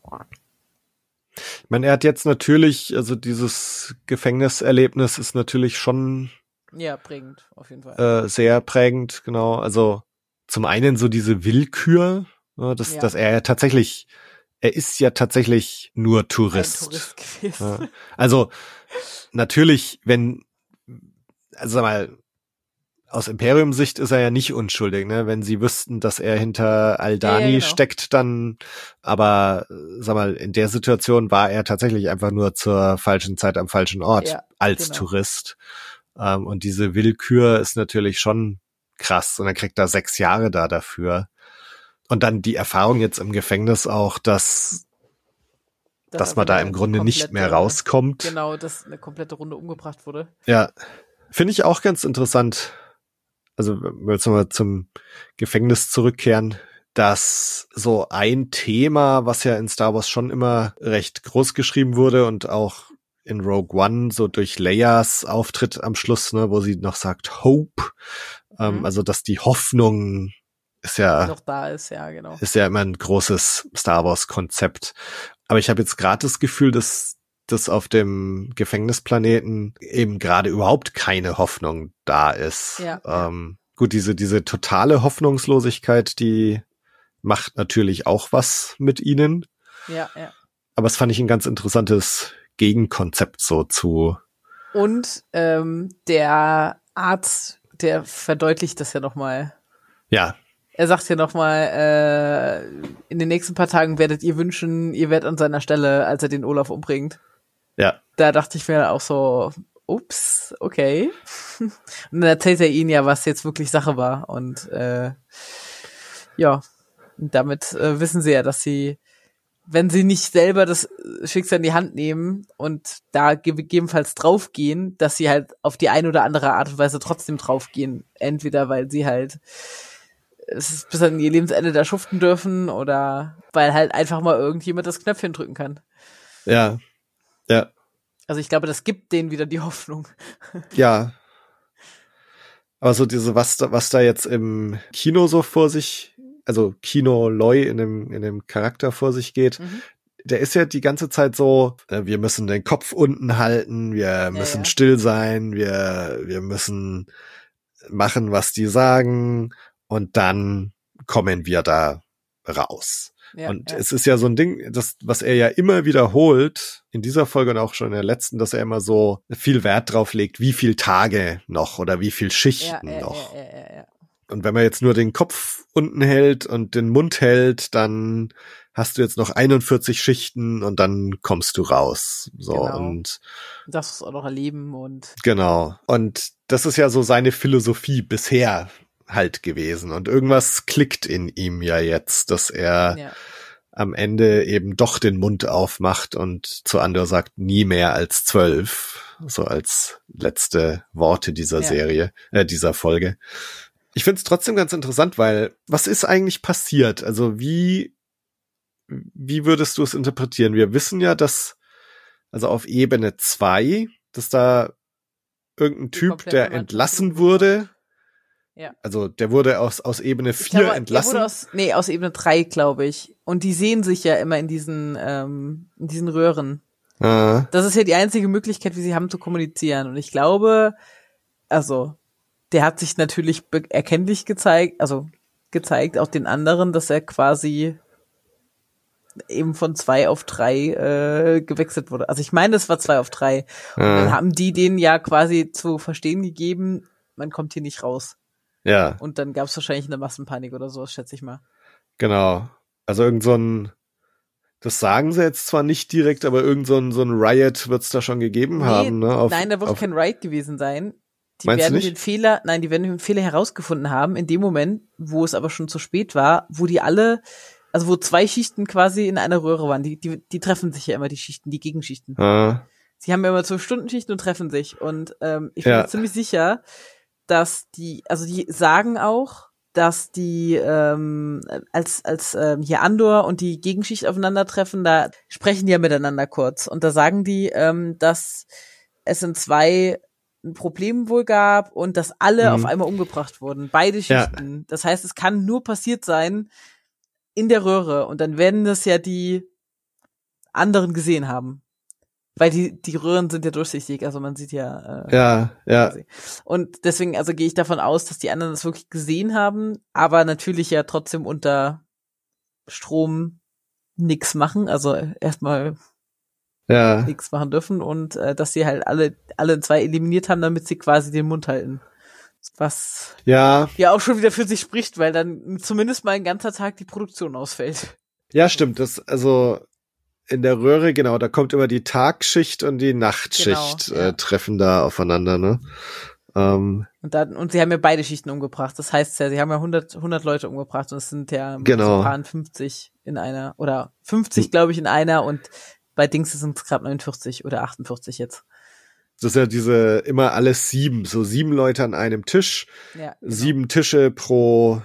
Ich meine, er hat jetzt natürlich, also dieses Gefängniserlebnis ist natürlich schon Ja, prägend, auf jeden Fall. äh, sehr prägend, genau. Also zum einen so diese Willkür, ne, dass, Ja. dass er ja tatsächlich er ist ja tatsächlich nur Tourist. Tourist. Ja. Also natürlich, wenn, also sag mal, aus Imperium-Sicht ist er ja nicht unschuldig, ne? Wenn sie wüssten, dass er hinter Aldani Ja, ja, genau. steckt, dann, aber sag mal, in der Situation war er tatsächlich einfach nur zur falschen Zeit am falschen Ort Ja, als genau. Tourist. Ähm, und diese Willkür ist natürlich schon krass. Und er kriegt da sechs Jahre da dafür. Und dann die Erfahrung jetzt im Gefängnis auch, dass, dass man da im Grunde nicht mehr rauskommt. Genau, dass eine komplette Runde umgebracht wurde. Ja, finde ich auch ganz interessant. Also, wenn wir jetzt nochmal zum Gefängnis zurückkehren, dass so ein Thema, was ja in Star Wars schon immer recht groß geschrieben wurde und auch in Rogue One so durch Leias Auftritt am Schluss, ne, wo sie noch sagt Hope, ähm, Mhm. also dass die Hoffnung ist ja Noch da ist, ja, genau. ist ja immer ein großes Star Wars Konzept. Aber ich habe jetzt gerade das Gefühl, dass dass auf dem Gefängnisplaneten eben gerade überhaupt keine Hoffnung da ist. Ja. Ähm, gut, diese diese totale Hoffnungslosigkeit, die macht natürlich auch was mit ihnen. Ja, ja. Aber es fand ich ein ganz interessantes Gegenkonzept so zu. Und ähm, der Arzt, der verdeutlicht das ja nochmal. Ja, Er sagt ja nochmal, äh, in den nächsten paar Tagen werdet ihr wünschen, ihr werdet an seiner Stelle, als er den Olaf umbringt. Ja, Da dachte ich mir auch so, ups, okay. Und dann erzählt er ihnen ja, was jetzt wirklich Sache war. Und äh, ja, damit äh, wissen sie ja, dass sie, wenn sie nicht selber das Schicksal in die Hand nehmen und da ge- gegebenenfalls draufgehen, dass sie halt auf die eine oder andere Art und Weise trotzdem draufgehen. Entweder weil sie halt es bis an ihr Lebensende da schuften dürfen oder weil halt einfach mal irgendjemand das Knöpfchen drücken kann. ja, ja, Also ich glaube, das gibt denen wieder die Hoffnung. ja. Aber so diese, was da, was da jetzt im Kino so vor sich, also Kino Loy in dem, in dem Charakter vor sich geht, Mhm. der ist ja die ganze Zeit so, äh, wir müssen den Kopf unten halten, wir müssen ja. still sein, wir, wir müssen machen, was die sagen und dann kommen wir da raus. Ja, und ja. es ist ja so ein Ding, das, was er ja immer wiederholt, in dieser Folge und auch schon in der letzten, dass er immer so viel Wert drauf legt, wie viel Tage noch oder wie viel Schichten ja, noch. Und wenn man jetzt nur den Kopf unten hält und den Mund hält, dann hast du jetzt noch 41 Schichten und dann kommst du raus. So Genau. und Das muss auch noch erleben und genau. Und das ist ja so seine Philosophie bisher halt gewesen. Und irgendwas klickt in ihm ja jetzt, dass er ja, am Ende eben doch den Mund aufmacht und zu Andor sagt, nie mehr als zwölf. So als letzte Worte dieser Ja. Serie, äh, dieser Folge. Ich finde es trotzdem ganz interessant, weil was ist eigentlich passiert? Also wie, wie würdest du es interpretieren? Wir wissen ja, dass, also auf Ebene zwei, dass da irgendein Typ, der entlassen wurde, Ja. also der wurde aus, aus Ebene Ich vier glaube, entlassen. aus, nee, aus Ebene 3, glaube ich. Und die sehen sich ja immer in diesen, ähm, in diesen Röhren. Ah, Das ist ja die einzige Möglichkeit, wie sie haben zu kommunizieren. Und ich glaube, also, der hat sich natürlich erkenntlich gezeigt, also gezeigt auch den anderen, dass er quasi eben von zwei auf drei äh, gewechselt wurde. Also ich meine, es war zwei auf drei. Und dann ah, haben die denen ja quasi zu verstehen gegeben, man kommt hier nicht raus. Ja. Und dann gab es wahrscheinlich eine Massenpanik oder so, schätze ich mal. Genau. Also irgend so ein, das sagen sie jetzt zwar nicht direkt, aber irgend so ein, so ein Riot wird's da schon gegeben Nee, haben, ne? Auf, nein, da wird auf, kein Right gewesen sein. Die Meinst du werden nicht? den Fehler, nein, die werden den Fehler herausgefunden haben, in dem Moment, wo es aber schon zu spät war, wo die alle, also wo zwei Schichten quasi in einer Röhre waren. Die, die, die treffen sich ja immer, die Schichten, die Gegenschichten. ah, Sie haben ja immer zwölf Stunden Schichten und treffen sich. Und ähm, ich bin Ja. mir ziemlich sicher, dass die, also die sagen auch, dass die ähm, als als ähm, hier Andor und die Gegenschicht aufeinandertreffen, da sprechen die ja miteinander kurz und da sagen die, ähm, dass es in zwei ein Problem wohl gab und dass alle Mhm. auf einmal umgebracht wurden, beide Ja. Schichten. Das heißt, es kann nur passiert sein in der Röhre und dann werden das ja die anderen gesehen haben. Weil die, die Röhren sind ja durchsichtig, also man sieht ja, äh, ja, ja, quasi. Und deswegen, also gehe ich davon aus, dass die anderen das wirklich gesehen haben, aber natürlich ja trotzdem unter Strom nix machen, also erstmal Ja. nichts machen dürfen und äh, dass sie halt alle alle zwei eliminiert haben, damit sie quasi den Mund halten. Was Ja, ja auch schon wieder für sich spricht, weil dann zumindest mal ein ganzer Tag die Produktion ausfällt. ja, stimmt. Das, also in der Röhre, genau, da kommt immer die Tagschicht und die Nachtschicht Genau, ja. äh, treffen da aufeinander, ne? Ähm, Und dann und sie haben ja beide Schichten umgebracht. Das heißt ja, sie haben ja 100 100 Leute umgebracht und es sind ja Genau. so paar 50 in einer oder 50 glaube ich in einer und bei Dings sind es gerade 49 oder 48 jetzt. das ist ja diese immer alles sieben, so sieben Leute an einem Tisch, Ja. genau. sieben Tische pro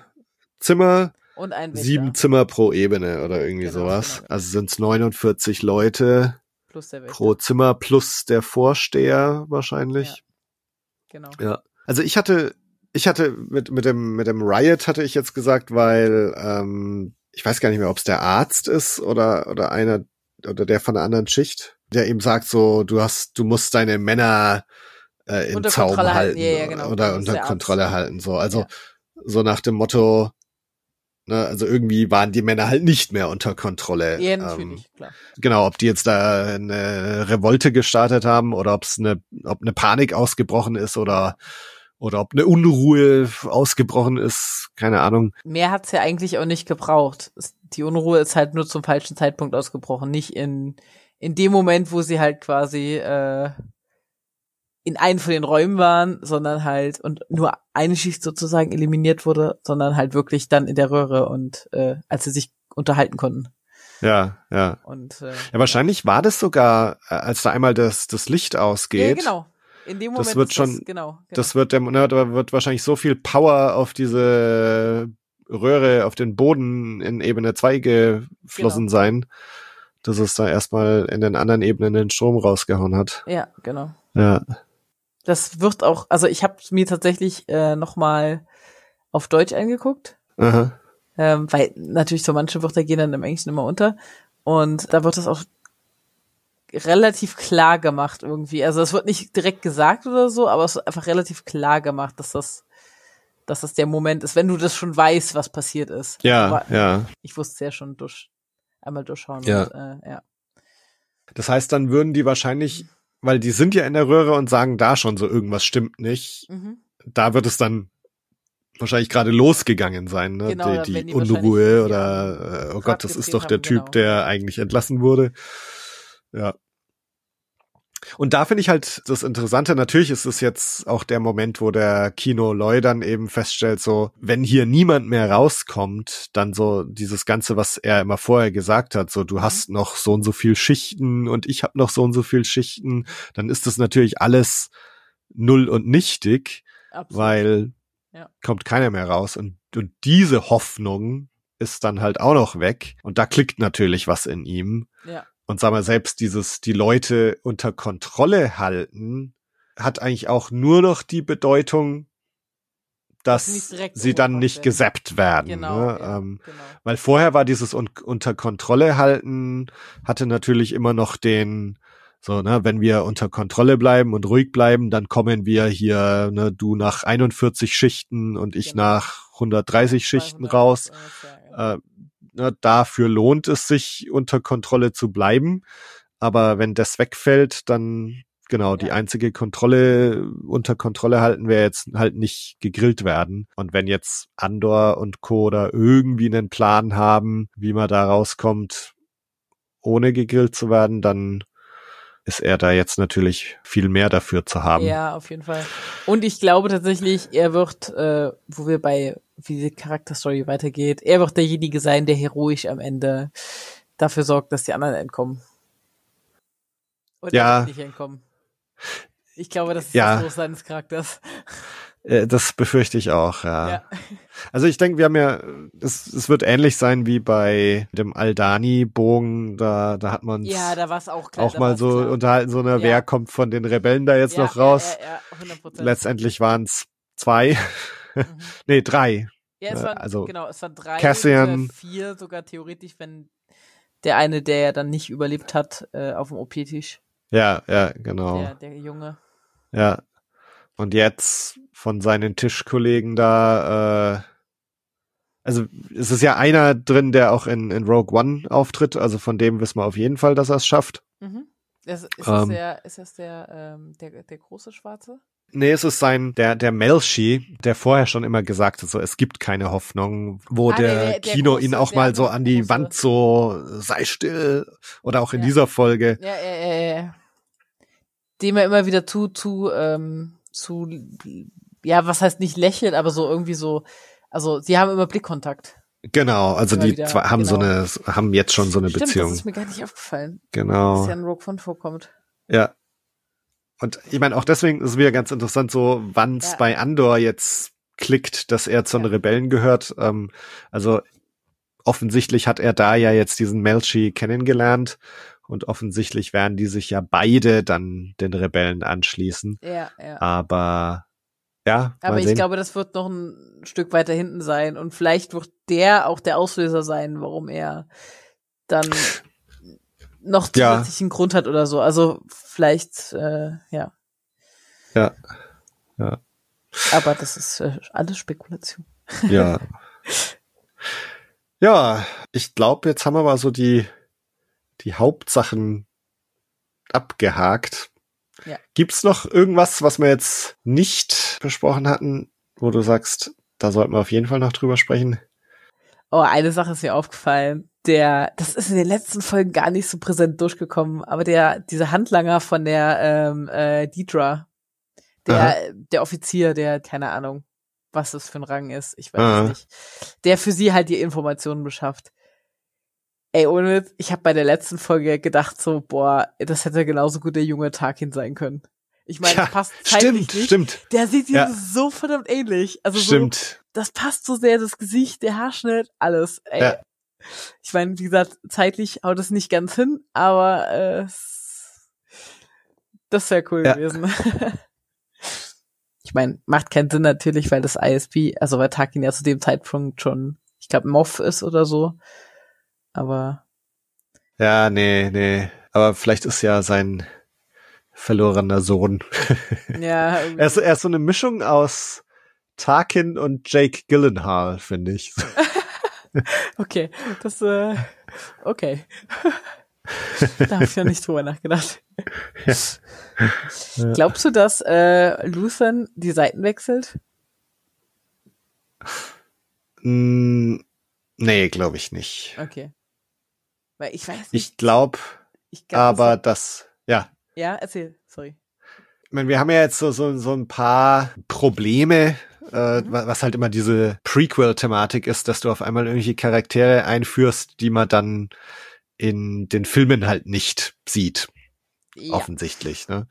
Zimmer, und ein Wächter sieben Zimmer pro Ebene oder irgendwie Genau, sowas. genau. Also sind es 49 Leute der pro Zimmer plus der Vorsteher wahrscheinlich. Genau. Ja. Also ich hatte, ich hatte mit, mit dem, mit dem Riot hatte ich jetzt gesagt, weil, ähm, ich weiß gar nicht mehr, ob es der Arzt ist oder, oder einer, oder der von einer anderen Schicht, der ihm sagt so, du hast, du musst deine Männer äh, im Unter Zaum Kontrolle halten. halten Ja, ja, genau. oder unter der. Kontrolle halten, so. Also, Ja. so nach dem Motto, ne, also irgendwie waren die Männer halt nicht mehr unter Kontrolle. Ja, Ähm, natürlich, klar. genau, ob die jetzt da eine Revolte gestartet haben oder ob es eine, ob eine Panik ausgebrochen ist oder oder ob eine Unruhe ausgebrochen ist, keine Ahnung. Mehr hat's ja eigentlich auch nicht gebraucht. Die Unruhe ist halt nur zum falschen Zeitpunkt ausgebrochen, nicht in in dem Moment, wo sie halt quasi äh, in einen von den Räumen waren, sondern halt und nur eine Schicht sozusagen eliminiert wurde, sondern halt wirklich dann in der Röhre und äh, als sie sich unterhalten konnten. Ja, ja. Und äh, Ja, wahrscheinlich war das sogar, äh, als da einmal das, das Licht ja, ausgeht. genau. In dem Das Moment wird ist schon- das, genau, genau. Das wird dem, ne, da wird wahrscheinlich so viel Power auf diese Röhre, auf den Boden in Ebene 2 geflossen Genau. sein, dass es da erstmal in den anderen Ebenen den Strom rausgehauen hat. ja, genau. Ja. Das wird auch, also ich habe mir tatsächlich äh, noch mal auf Deutsch angeguckt, Aha. ähm, weil natürlich so manche Wörter gehen dann im Englischen immer unter und da wird das auch relativ klar gemacht irgendwie. Also es wird nicht direkt gesagt oder so, aber es wird einfach relativ klar gemacht, dass das dass das der Moment ist, wenn du das schon weißt, was passiert ist. Ja, Aber ja. Ich wusste es ja schon durch einmal durchschauen. Ja. Und, äh, ja. Das heißt, dann würden die wahrscheinlich, weil die sind ja in der Röhre und sagen da schon so, irgendwas stimmt nicht. Mhm. Da wird es dann wahrscheinlich gerade losgegangen sein, ne? Genau, die, die die Unruhe oder, äh, oh Gott, das ist doch der haben, Typ, genau. der eigentlich entlassen wurde. Ja. Und da finde ich halt das Interessante, natürlich ist es jetzt auch der Moment, wo der Kino Loy dann eben feststellt, so, wenn hier niemand mehr rauskommt, dann so dieses Ganze, was er immer vorher gesagt hat, so, du Mhm. hast noch so und so viel Schichten und ich habe noch so und so viel Schichten, dann ist das natürlich alles null und nichtig, Absolut. weil Ja. kommt keiner mehr raus und, und diese Hoffnung ist dann halt auch noch weg und da klickt natürlich was in ihm. ja. Und sag mal, selbst dieses, die Leute unter Kontrolle halten, hat eigentlich auch nur noch die Bedeutung, Dass sie dann nicht gesappt werden. Genau, ne? ja, ähm, genau. weil vorher war dieses un unter Kontrolle halten, hatte natürlich immer noch den, so, ne, wenn wir unter Kontrolle bleiben und ruhig bleiben, dann kommen wir hier, ne, du nach 41 Schichten und ich Genau. nach 130 Schichten 200, raus. ungefähr, ja. Äh, ne, dafür lohnt es sich, unter Kontrolle zu bleiben. Aber wenn das wegfällt, dann genau die Ja. einzige Kontrolle unter Kontrolle halten wäre jetzt halt nicht gegrillt werden. Und wenn jetzt Andor und Co. da irgendwie einen Plan haben, wie man da rauskommt, ohne gegrillt zu werden, dann ist er da jetzt natürlich viel mehr dafür zu haben. Ja, auf jeden Fall. Und ich glaube tatsächlich, er wird, äh, wo wir bei, wie die Charakterstory weitergeht, er wird derjenige sein, der heroisch am Ende dafür sorgt, dass die anderen entkommen. Und Ja. nicht entkommen. Ich glaube, das ist Ja. das Los seines Charakters. Äh, Das befürchte ich auch, ja. Ja. Also ich denke, wir haben ja, es, es wird ähnlich sein wie bei dem Aldani-Bogen, da, da hat man Ja, da war es auch klar. auch da mal war's so klar. unterhalten, so eine, Ja. wer kommt von den Rebellen da jetzt ja, noch raus? Ja, ja, ja, 100%. Letztendlich waren es zwei, nee, drei. Ja, es Äh, waren, also genau, es waren drei Cassian- vier sogar theoretisch, wenn der eine, der ja dann nicht überlebt hat, äh, auf dem OP-Tisch, Ja, ja, genau. der, der Junge. Ja. Und jetzt von seinen Tischkollegen da, äh, also es ist ja einer drin, der auch in, in Rogue One auftritt, also von dem wissen wir auf jeden Fall, dass er es schafft. Mhm. Ist, ist, das Ähm. der, ist das der, ähm, der, der große Schwarze? Nee, es ist sein, der, der Melchi, der vorher schon immer gesagt hat, so, es gibt keine Hoffnung, wo Ah, der, der- der- Kino große, ihn auch mal so an die große. Wand so, sei still, oder auch in Ja. dieser Folge. Ja, ja, ja, ja. Dem er immer wieder zu, zu, ähm, zu, ja, was heißt nicht lächelt, aber so irgendwie so, also sie haben immer Blickkontakt. Genau, also Immer die wieder, zwei haben so genau. eine, haben jetzt schon so eine Stimmt, Beziehung. das ist mir gar nicht aufgefallen, Genau. dass ja in Rogue One vorkommt. Ja. Und ich meine, auch deswegen ist es wieder ganz interessant, so wann es Ja. bei Andor jetzt klickt, dass er zu den Ja. Rebellen gehört. Ähm, also offensichtlich hat er da ja jetzt diesen Melchi kennengelernt und offensichtlich werden die sich ja beide dann den Rebellen anschließen. Ja, ja. Aber ja, Aber ich sehen. glaube, das wird noch ein Stück weiter hinten sein und vielleicht wird der auch der Auslöser sein, warum er dann noch Ja. zusätzlichen Grund hat oder so. Also vielleicht, äh, ja. Ja. Ja. Aber das ist äh, alles Spekulation. Ja. ja, ich glaube, jetzt haben wir mal so die, die Hauptsachen abgehakt. Ja. Gibt's noch irgendwas, was wir jetzt nicht besprochen hatten, wo du sagst, da sollten wir auf jeden Fall noch drüber sprechen? Oh, eine Sache ist mir aufgefallen. Der, das ist in den letzten Folgen gar nicht so präsent durchgekommen, aber der, dieser Handlanger von der ähm, äh, Deidra, der, der Offizier, der, keine Ahnung, was das für ein Rang ist, ich weiß Aha. es nicht, der für sie halt die Informationen beschafft. Ey, ohne, ich habe bei der letzten Folge gedacht so, boah, das hätte genauso gut der junge Tarkin sein können. Ich meine, das passt zeitlich stimmt, nicht. stimmt, Der sieht ihm Ja. so verdammt ähnlich. Also so, stimmt. das passt so sehr, das Gesicht, der Haarschnitt, alles. Ey. Ja. Ich meine, wie gesagt, zeitlich haut es nicht ganz hin, aber äh, es- das wäre cool Ja. gewesen. ich meine, macht keinen Sinn natürlich, weil das ISP, also weil Tarkin ja zu dem Zeitpunkt schon, ich glaube, Moff ist oder so. Aber Ja, nee, nee. Aber vielleicht ist ja sein verlorener Sohn. ja, Er ist, er ist so eine Mischung aus Tarkin und Jake Gyllenhaal, finde ich. okay, das äh, okay. da habe ich ja nicht drüber nachgedacht. Ja. Glaubst du, dass äh, Luthen die Seiten wechselt? Mm, nee, glaube ich nicht. Okay. Weil ich weiß nicht. Ich glaube ich glaub, aber, das- dass, ja, ja, erzähl, sorry. ich meine, wir haben ja jetzt so, so, so ein paar Probleme, äh, Mhm. wa- was halt immer diese Prequel-Thematik ist, dass du auf einmal irgendwelche Charaktere einführst, die man dann in den Filmen halt nicht sieht. Ja. offensichtlich. Ne?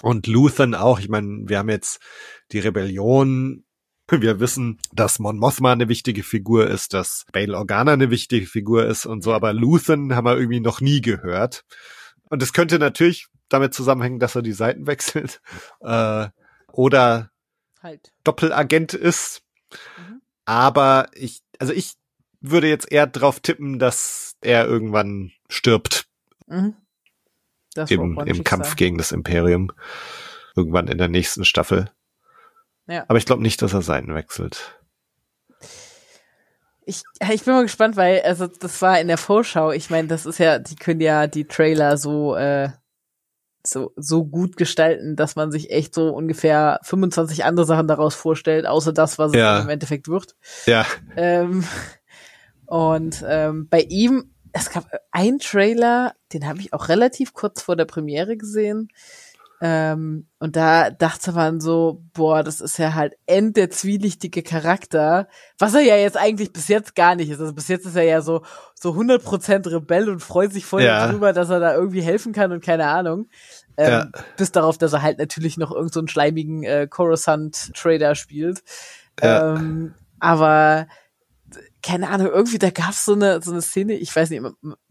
Und Luthen auch. Ich meine, wir haben jetzt die Rebellion. Wir wissen, dass Mon Mothma eine wichtige Figur ist, dass Bail Organa eine wichtige Figur ist und so, aber Luthen haben wir irgendwie noch nie gehört. Und es könnte natürlich damit zusammenhängen, dass er die Seiten wechselt äh, oder Halt. Doppelagent ist. Mhm. Aber ich, also ich würde jetzt eher drauf tippen, dass er irgendwann stirbt Mhm. Im, im. Kampf gegen das Imperium. Irgendwann in der nächsten Staffel. Ja. Aber ich glaube nicht, dass er Seiten wechselt. Ich, ich bin mal gespannt, weil, also das war in der Vorschau, ich meine, das ist ja, die können ja die Trailer so, äh, so, so gut gestalten, dass man sich echt so ungefähr 25 andere Sachen daraus vorstellt, außer das, was Ja. es im Endeffekt wird. Ja, Ähm, und ähm, bei ihm, es gab einen Trailer, den habe ich auch relativ kurz vor der Premiere gesehen. Ähm, und da dachte man so, boah, das ist ja halt end der zwielichtige Charakter, was er ja jetzt eigentlich bis jetzt gar nicht ist. Also bis jetzt ist er ja so so 100% Rebell und freut sich voll Ja. darüber, dass er da irgendwie helfen kann und keine Ahnung. Ähm, Ja. Bis darauf, dass er halt natürlich noch irgendeinen so einen schleimigen äh, Coruscant-Trader spielt. Ja. Ähm, aber keine Ahnung, irgendwie da gab's so eine so eine Szene, ich weiß nicht,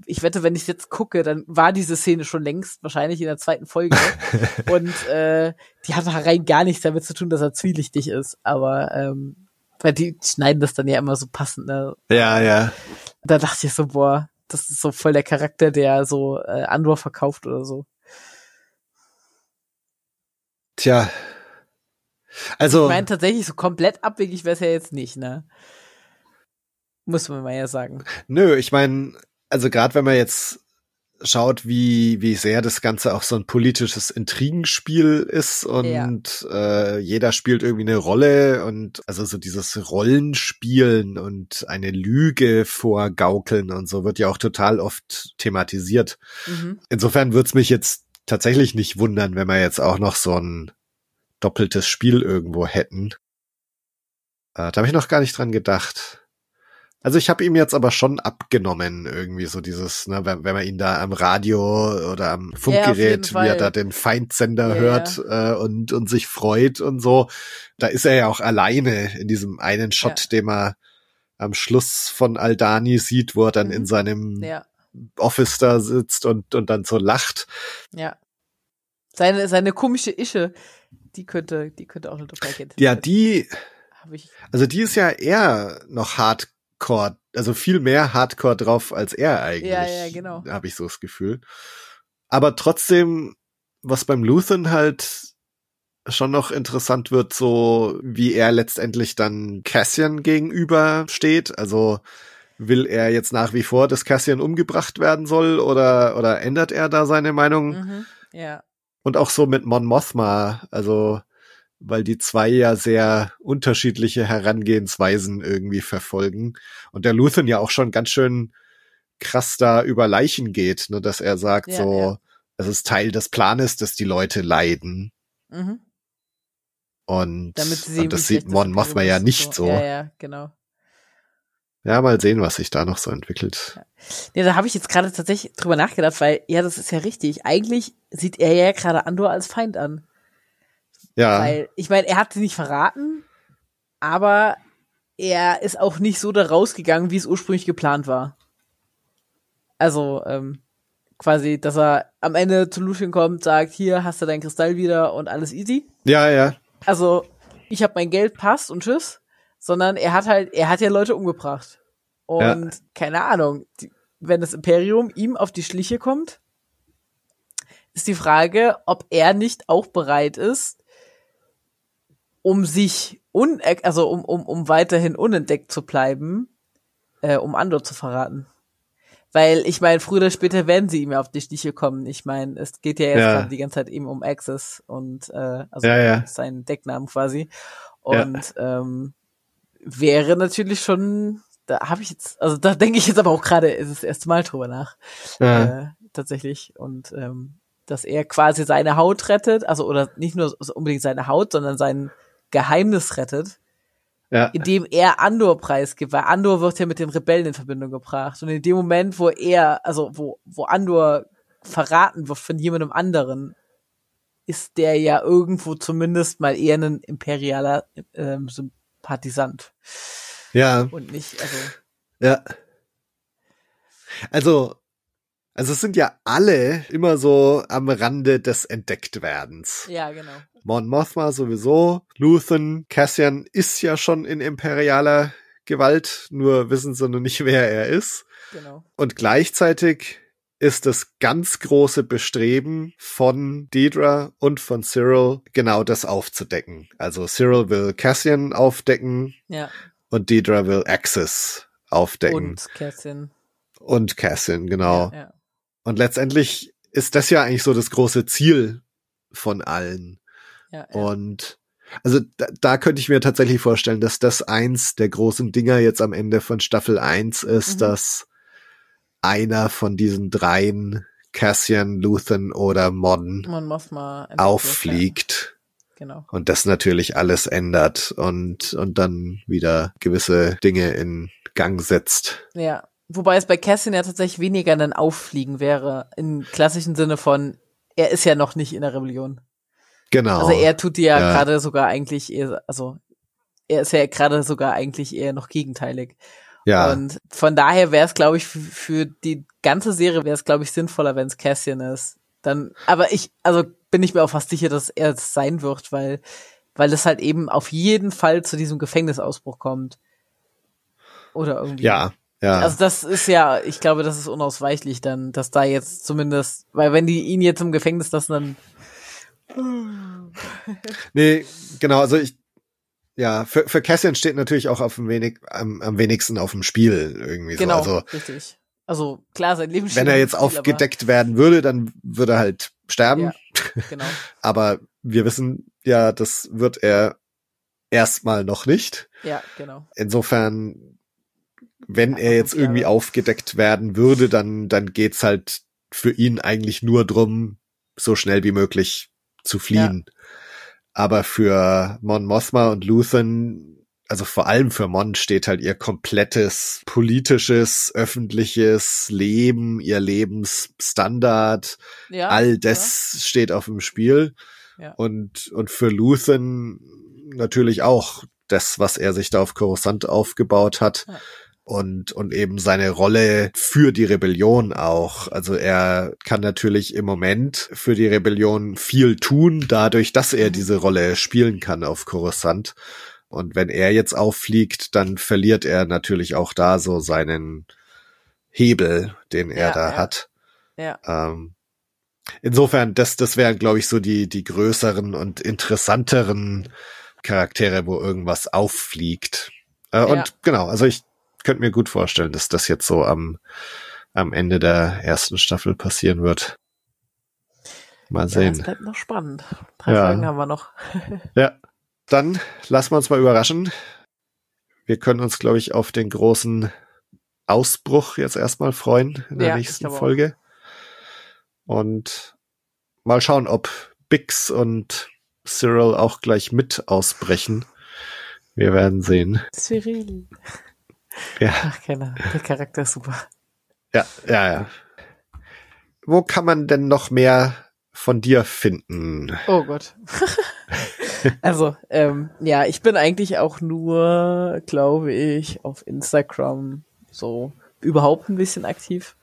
ich wette, wenn ich jetzt gucke, dann war diese Szene schon längst wahrscheinlich in der zweiten Folge und äh, die hat rein gar nichts damit zu tun, dass er zwielichtig ist, aber ähm, weil die schneiden das dann ja immer so passend, ne? ja, ja. Da dachte ich so, boah, das ist so voll der Charakter, der so äh, Andor verkauft oder so. Tja. Also, Ich meine, tatsächlich so komplett abwegig wäre es ja jetzt nicht, ne? Muss man mal ja sagen. Nö, ich meine, also gerade wenn man jetzt schaut, wie, wie sehr das Ganze auch so ein politisches Intrigenspiel ist und ja. äh, jeder spielt irgendwie eine Rolle und also so dieses Rollenspielen und eine Lüge vorgaukeln und so wird ja auch total oft thematisiert. Mhm. Insofern wird's mich jetzt tatsächlich nicht wundern, wenn wir jetzt auch noch so ein doppeltes Spiel irgendwo hätten. Äh, da habe ich noch gar nicht dran gedacht. Also ich habe ihm jetzt aber schon abgenommen, irgendwie so dieses, ne, wenn, wenn man ihn da am Radio oder am Funkgerät, ja, wie er da den Feindsender ja, hört Äh, und, und sich freut und so, da ist er ja auch alleine in diesem einen Shot, ja. den man am Schluss von Aldani sieht, wo er dann mhm. in seinem Office da sitzt und, und dann so lacht. Ja. Seine, seine komische Ische, die könnte, die könnte auch eine Doppelagent Ja, die, also die ist ja eher noch hart Hardcore, also viel mehr Hardcore drauf als er eigentlich. Ja, ja, genau. Habe ich so das Gefühl. Aber trotzdem, was beim Luthen halt schon noch interessant wird, so wie er letztendlich dann Cassian gegenüber steht. Also will er jetzt nach wie vor, dass Cassian umgebracht werden soll oder, oder ändert er da seine Meinung? Mhm, ja. Und auch so mit Mon Mothma, also weil die zwei ja sehr unterschiedliche Herangehensweisen irgendwie verfolgen. Und der Luthen ja auch schon ganz schön krass da über Leichen geht, ne, dass er sagt ja, so, ja. es ist Teil des Planes, dass die Leute leiden. Mhm. Und, und das sieht Mon Mothma ja nicht so. Ja, ja, genau. Ja, mal sehen, was sich da noch so entwickelt. Ja, ja da habe ich jetzt gerade tatsächlich drüber nachgedacht, weil ja, das ist ja richtig. Eigentlich sieht er ja gerade Andor als Feind an. Ja. Weil, ich meine, er hat sie nicht verraten, aber er ist auch nicht so da rausgegangen, wie es ursprünglich geplant war. Also, ähm, quasi, dass er am Ende zu Lucian kommt, sagt, hier hast du dein Kristall wieder und alles easy. Ja, ja. Also, ich habe mein Geld, passt und tschüss. Sondern er hat halt, er hat ja Leute umgebracht. Und ja. keine Ahnung, die, wenn das Imperium ihm auf die Schliche kommt, ist die Frage, ob er nicht auch bereit ist, um sich un also um, um, um weiterhin unentdeckt zu bleiben, äh, um Andor zu verraten. Weil ich meine, früher oder später werden sie ihm ja auf die Stiche kommen. Ich meine, es geht ja jetzt ja. die ganze Zeit eben um Access und äh, also ja, ja. seinen Decknamen quasi. Und ähm, wäre natürlich schon, da habe ich jetzt, also da denke ich jetzt aber auch gerade, ist das erste Mal drüber nach. Äh, tatsächlich. Und ähm, dass er quasi seine Haut rettet, also oder nicht nur unbedingt seine Haut, sondern seinen Geheimnis rettet, ja. indem er Andor preisgibt, weil Andor wird ja mit den Rebellen in Verbindung gebracht. Und in dem Moment, wo er, also wo, wo Andor verraten wird von jemandem anderen, ist der ja irgendwo zumindest mal eher ein imperialer ähm, Sympathisant. Ja. Und nicht, also. Ja. Also, also es sind ja alle immer so am Rande des Entdecktwerdens. Ja, genau. Mon Mothma sowieso, Luthen, Cassian ist ja schon in imperialer Gewalt, nur wissen sie noch nicht, wer er ist. Genau. Und gleichzeitig ist das ganz große Bestreben von Deidre und von Cyril, genau das aufzudecken. Also Cyril will Cassian aufdecken ja. und Deidre will Axis aufdecken. Und Cassian. Und Cassian, genau. Ja, ja. Und letztendlich ist das ja eigentlich so das große Ziel von allen. Ja, ja. Und also da, da könnte ich mir tatsächlich vorstellen, dass das eins der großen Dinger jetzt am Ende von Staffel 1 ist, mhm. dass einer von diesen dreien, Cassian, Luthen oder Modern, auffliegt. Genau. Und das natürlich alles ändert und, und dann wieder gewisse Dinge in Gang setzt. Ja, Wobei es bei Cassian ja tatsächlich weniger ein Auffliegen wäre, im klassischen Sinne von, er ist ja noch nicht in der Rebellion. Genau. Also er tut ja, ja. gerade sogar eigentlich eher, also er ist ja gerade sogar eigentlich eher noch gegenteilig. Ja. Und von daher wäre es, glaube ich, für, für die ganze Serie wäre es, glaube ich, sinnvoller, wenn es Cassian ist. Dann, aber ich, also bin ich mir auch fast sicher, dass er es sein wird, weil, weil es halt eben auf jeden Fall zu diesem Gefängnisausbruch kommt. Oder irgendwie. Ja, ja. Also das ist ja, ich glaube, das ist unausweichlich dann, dass da jetzt zumindest, weil wenn die ihn jetzt im Gefängnis lassen, dann. nee, genau, also ich, ja, für, für Cassian steht natürlich auch auf dem wenig, am, am wenigsten auf dem Spiel irgendwie Genau, so. Also richtig. Also klar, sein Leben wenn er jetzt aufgedeckt werden würde, dann würde er halt sterben. Ja. Genau. Aber wir wissen ja, das wird er erstmal noch nicht. Ja, genau. Insofern, wenn er jetzt irgendwie aufgedeckt werden würde, dann, dann geht's halt für ihn eigentlich nur drum, so schnell wie möglich zu fliehen. Aber für Mon Mothma und Luthen, also vor allem für Mon steht halt ihr komplettes politisches, öffentliches Leben, ihr Lebensstandard, Ja. all das steht auf dem Spiel. Ja. Und, und für Luthen natürlich auch das, was er sich da auf Coruscant aufgebaut hat. Und, und eben seine Rolle für die Rebellion auch. Also er kann natürlich im Moment für die Rebellion viel tun, dadurch, dass er Mhm. diese Rolle spielen kann auf Coruscant. Und wenn er jetzt auffliegt, dann verliert er natürlich auch da so seinen Hebel, den er Ja, da ja. hat. Ja. Ähm, insofern, das, das wären, glaube ich, so die, die größeren und interessanteren Charaktere, wo irgendwas auffliegt. Äh, Ja. Und genau, also ich könnte mir gut vorstellen, dass das jetzt so am, am Ende der ersten Staffel passieren wird. Mal Ja, es sehen. bleibt noch spannend. Drei Ja. Folgen haben wir noch. Ja, dann lassen wir uns mal überraschen. Wir können uns, glaube ich, auf den großen Ausbruch jetzt erstmal freuen in der Ja, nächsten auch. Folge. Und mal schauen, ob Bix und Cyril auch gleich mit ausbrechen. Wir werden sehen. Cyril. Ja, Ach, keine Ahnung. Der Charakter ist super. ja, ja, ja. Wo kann man denn noch mehr von dir finden? Oh Gott. also, ähm, ja, ich bin eigentlich auch nur, glaube ich, auf Instagram so überhaupt ein bisschen aktiv.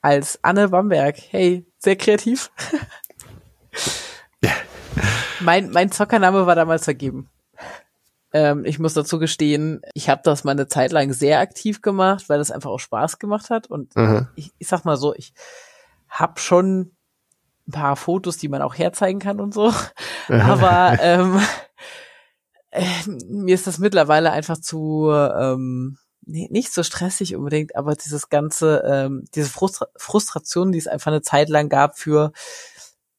Als Anne Bamberg. Hey, sehr kreativ. mein, mein Zockername war damals vergeben. Ähm, ich muss dazu gestehen, ich habe das mal eine Zeit lang sehr aktiv gemacht, weil das einfach auch Spaß gemacht hat. Und Aha. ich, ich sag mal so, ich hab schon ein paar Fotos, die man auch herzeigen kann und so. Aber ähm, äh, mir ist das mittlerweile einfach zu ähm, nee, nicht so stressig unbedingt, aber dieses ganze, ähm, diese Frustra Frustration, die es einfach eine Zeit lang gab für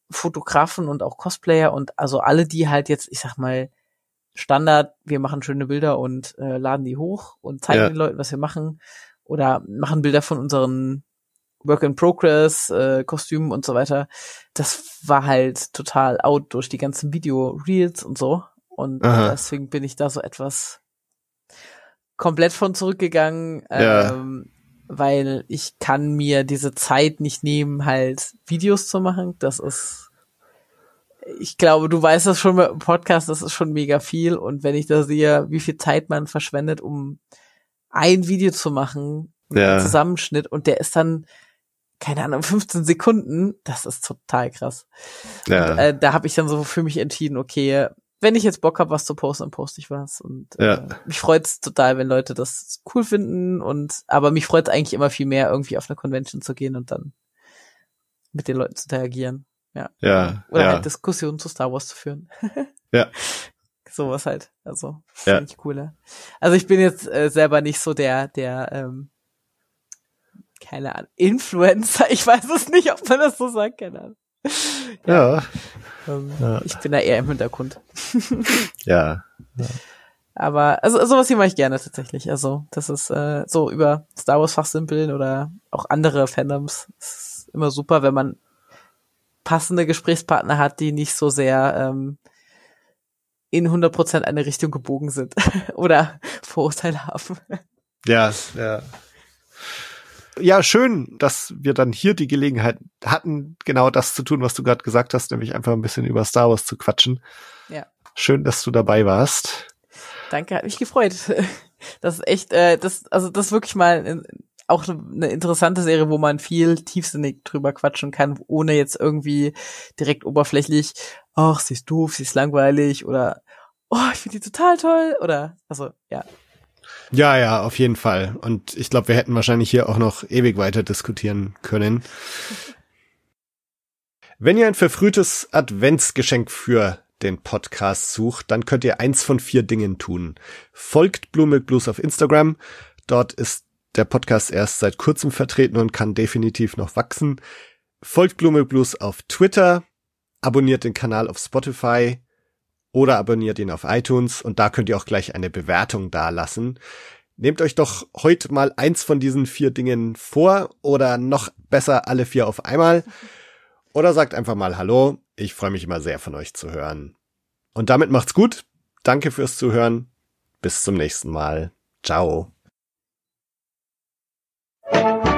Fotografen und auch Cosplayer und also alle, die halt jetzt, ich sag mal, Standard, wir machen schöne Bilder und äh, laden die hoch und zeigen Ja. den Leuten, was wir machen oder machen Bilder von unseren Work in Progress, äh, Kostümen und so weiter. Das war halt total out durch die ganzen Video-Reels und so. Und Aha. deswegen bin ich da so etwas komplett von zurückgegangen, Ja. ähm, weil ich kann mir diese Zeit nicht nehmen, halt Videos zu machen. Das ist, ich glaube, du weißt das schon mit dem Podcast, das ist schon mega viel. Und wenn ich da sehe, wie viel Zeit man verschwendet, um ein Video zu machen, Ja. Zusammenschnitt und der ist dann, keine Ahnung, 15 Sekunden, das ist total krass. Ja. Äh, da habe ich dann so für mich entschieden, okay, wenn ich jetzt Bock habe, was zu posten, dann poste ich was. Und Ja. äh, mich freut's total, wenn Leute das cool finden. Und aber mich freut's eigentlich immer viel mehr, irgendwie auf eine Convention zu gehen und dann mit den Leuten zu interagieren. Ja. ja. Oder ja. halt Diskussionen zu Star Wars zu führen. Ja. Sowas halt. Also Ja. finde ich cooler. Also ich bin jetzt äh, selber nicht so der, der, ähm, keine Ahnung, Influencer. Ich weiß es nicht, ob man das so sagt, keine Ahnung. ja. Ähm, Ja. Ich bin da eher im Hintergrund. Ja. Aber also sowas hier mache ich gerne tatsächlich. Also das ist äh, so über Star Wars fachsimpeln oder auch andere Fandoms. Das ist immer super, wenn man passende Gesprächspartner hat, die nicht so sehr ähm, in 100% eine Richtung gebogen sind oder Vorurteile haben. Ja, ja. Ja, schön, dass wir dann hier die Gelegenheit hatten, genau das zu tun, was du gerade gesagt hast, nämlich einfach ein bisschen über Star Wars zu quatschen. Ja. Schön, dass du dabei warst. Danke, hat mich gefreut. Das ist echt, äh, das, also das ist wirklich mal in, auch eine interessante Serie, wo man viel tiefsinnig drüber quatschen kann, ohne jetzt irgendwie direkt oberflächlich, ach, sie ist doof, sie ist langweilig oder oh, ich finde die total toll oder also ja. Ja, ja, auf jeden Fall. Und ich glaube, wir hätten wahrscheinlich hier auch noch ewig weiter diskutieren können. Wenn ihr ein verfrühtes Adventsgeschenk für den Podcast sucht, dann könnt ihr eins von vier Dingen tun. Folgt Blue Milk Blues auf Instagram. Dort ist der Podcast erst seit kurzem vertreten und kann definitiv noch wachsen. Folgt Blue Milk Blues auf Twitter. Abonniert den Kanal auf Spotify oder abonniert ihn auf iTunes und da könnt ihr auch gleich eine Bewertung dalassen. Nehmt euch doch heute mal eins von diesen vier Dingen vor oder noch besser alle vier auf einmal. Oder sagt einfach mal Hallo. Ich freue mich immer sehr von euch zu hören. Und damit macht's gut. Danke fürs Zuhören. Bis zum nächsten Mal. Ciao. Thank you.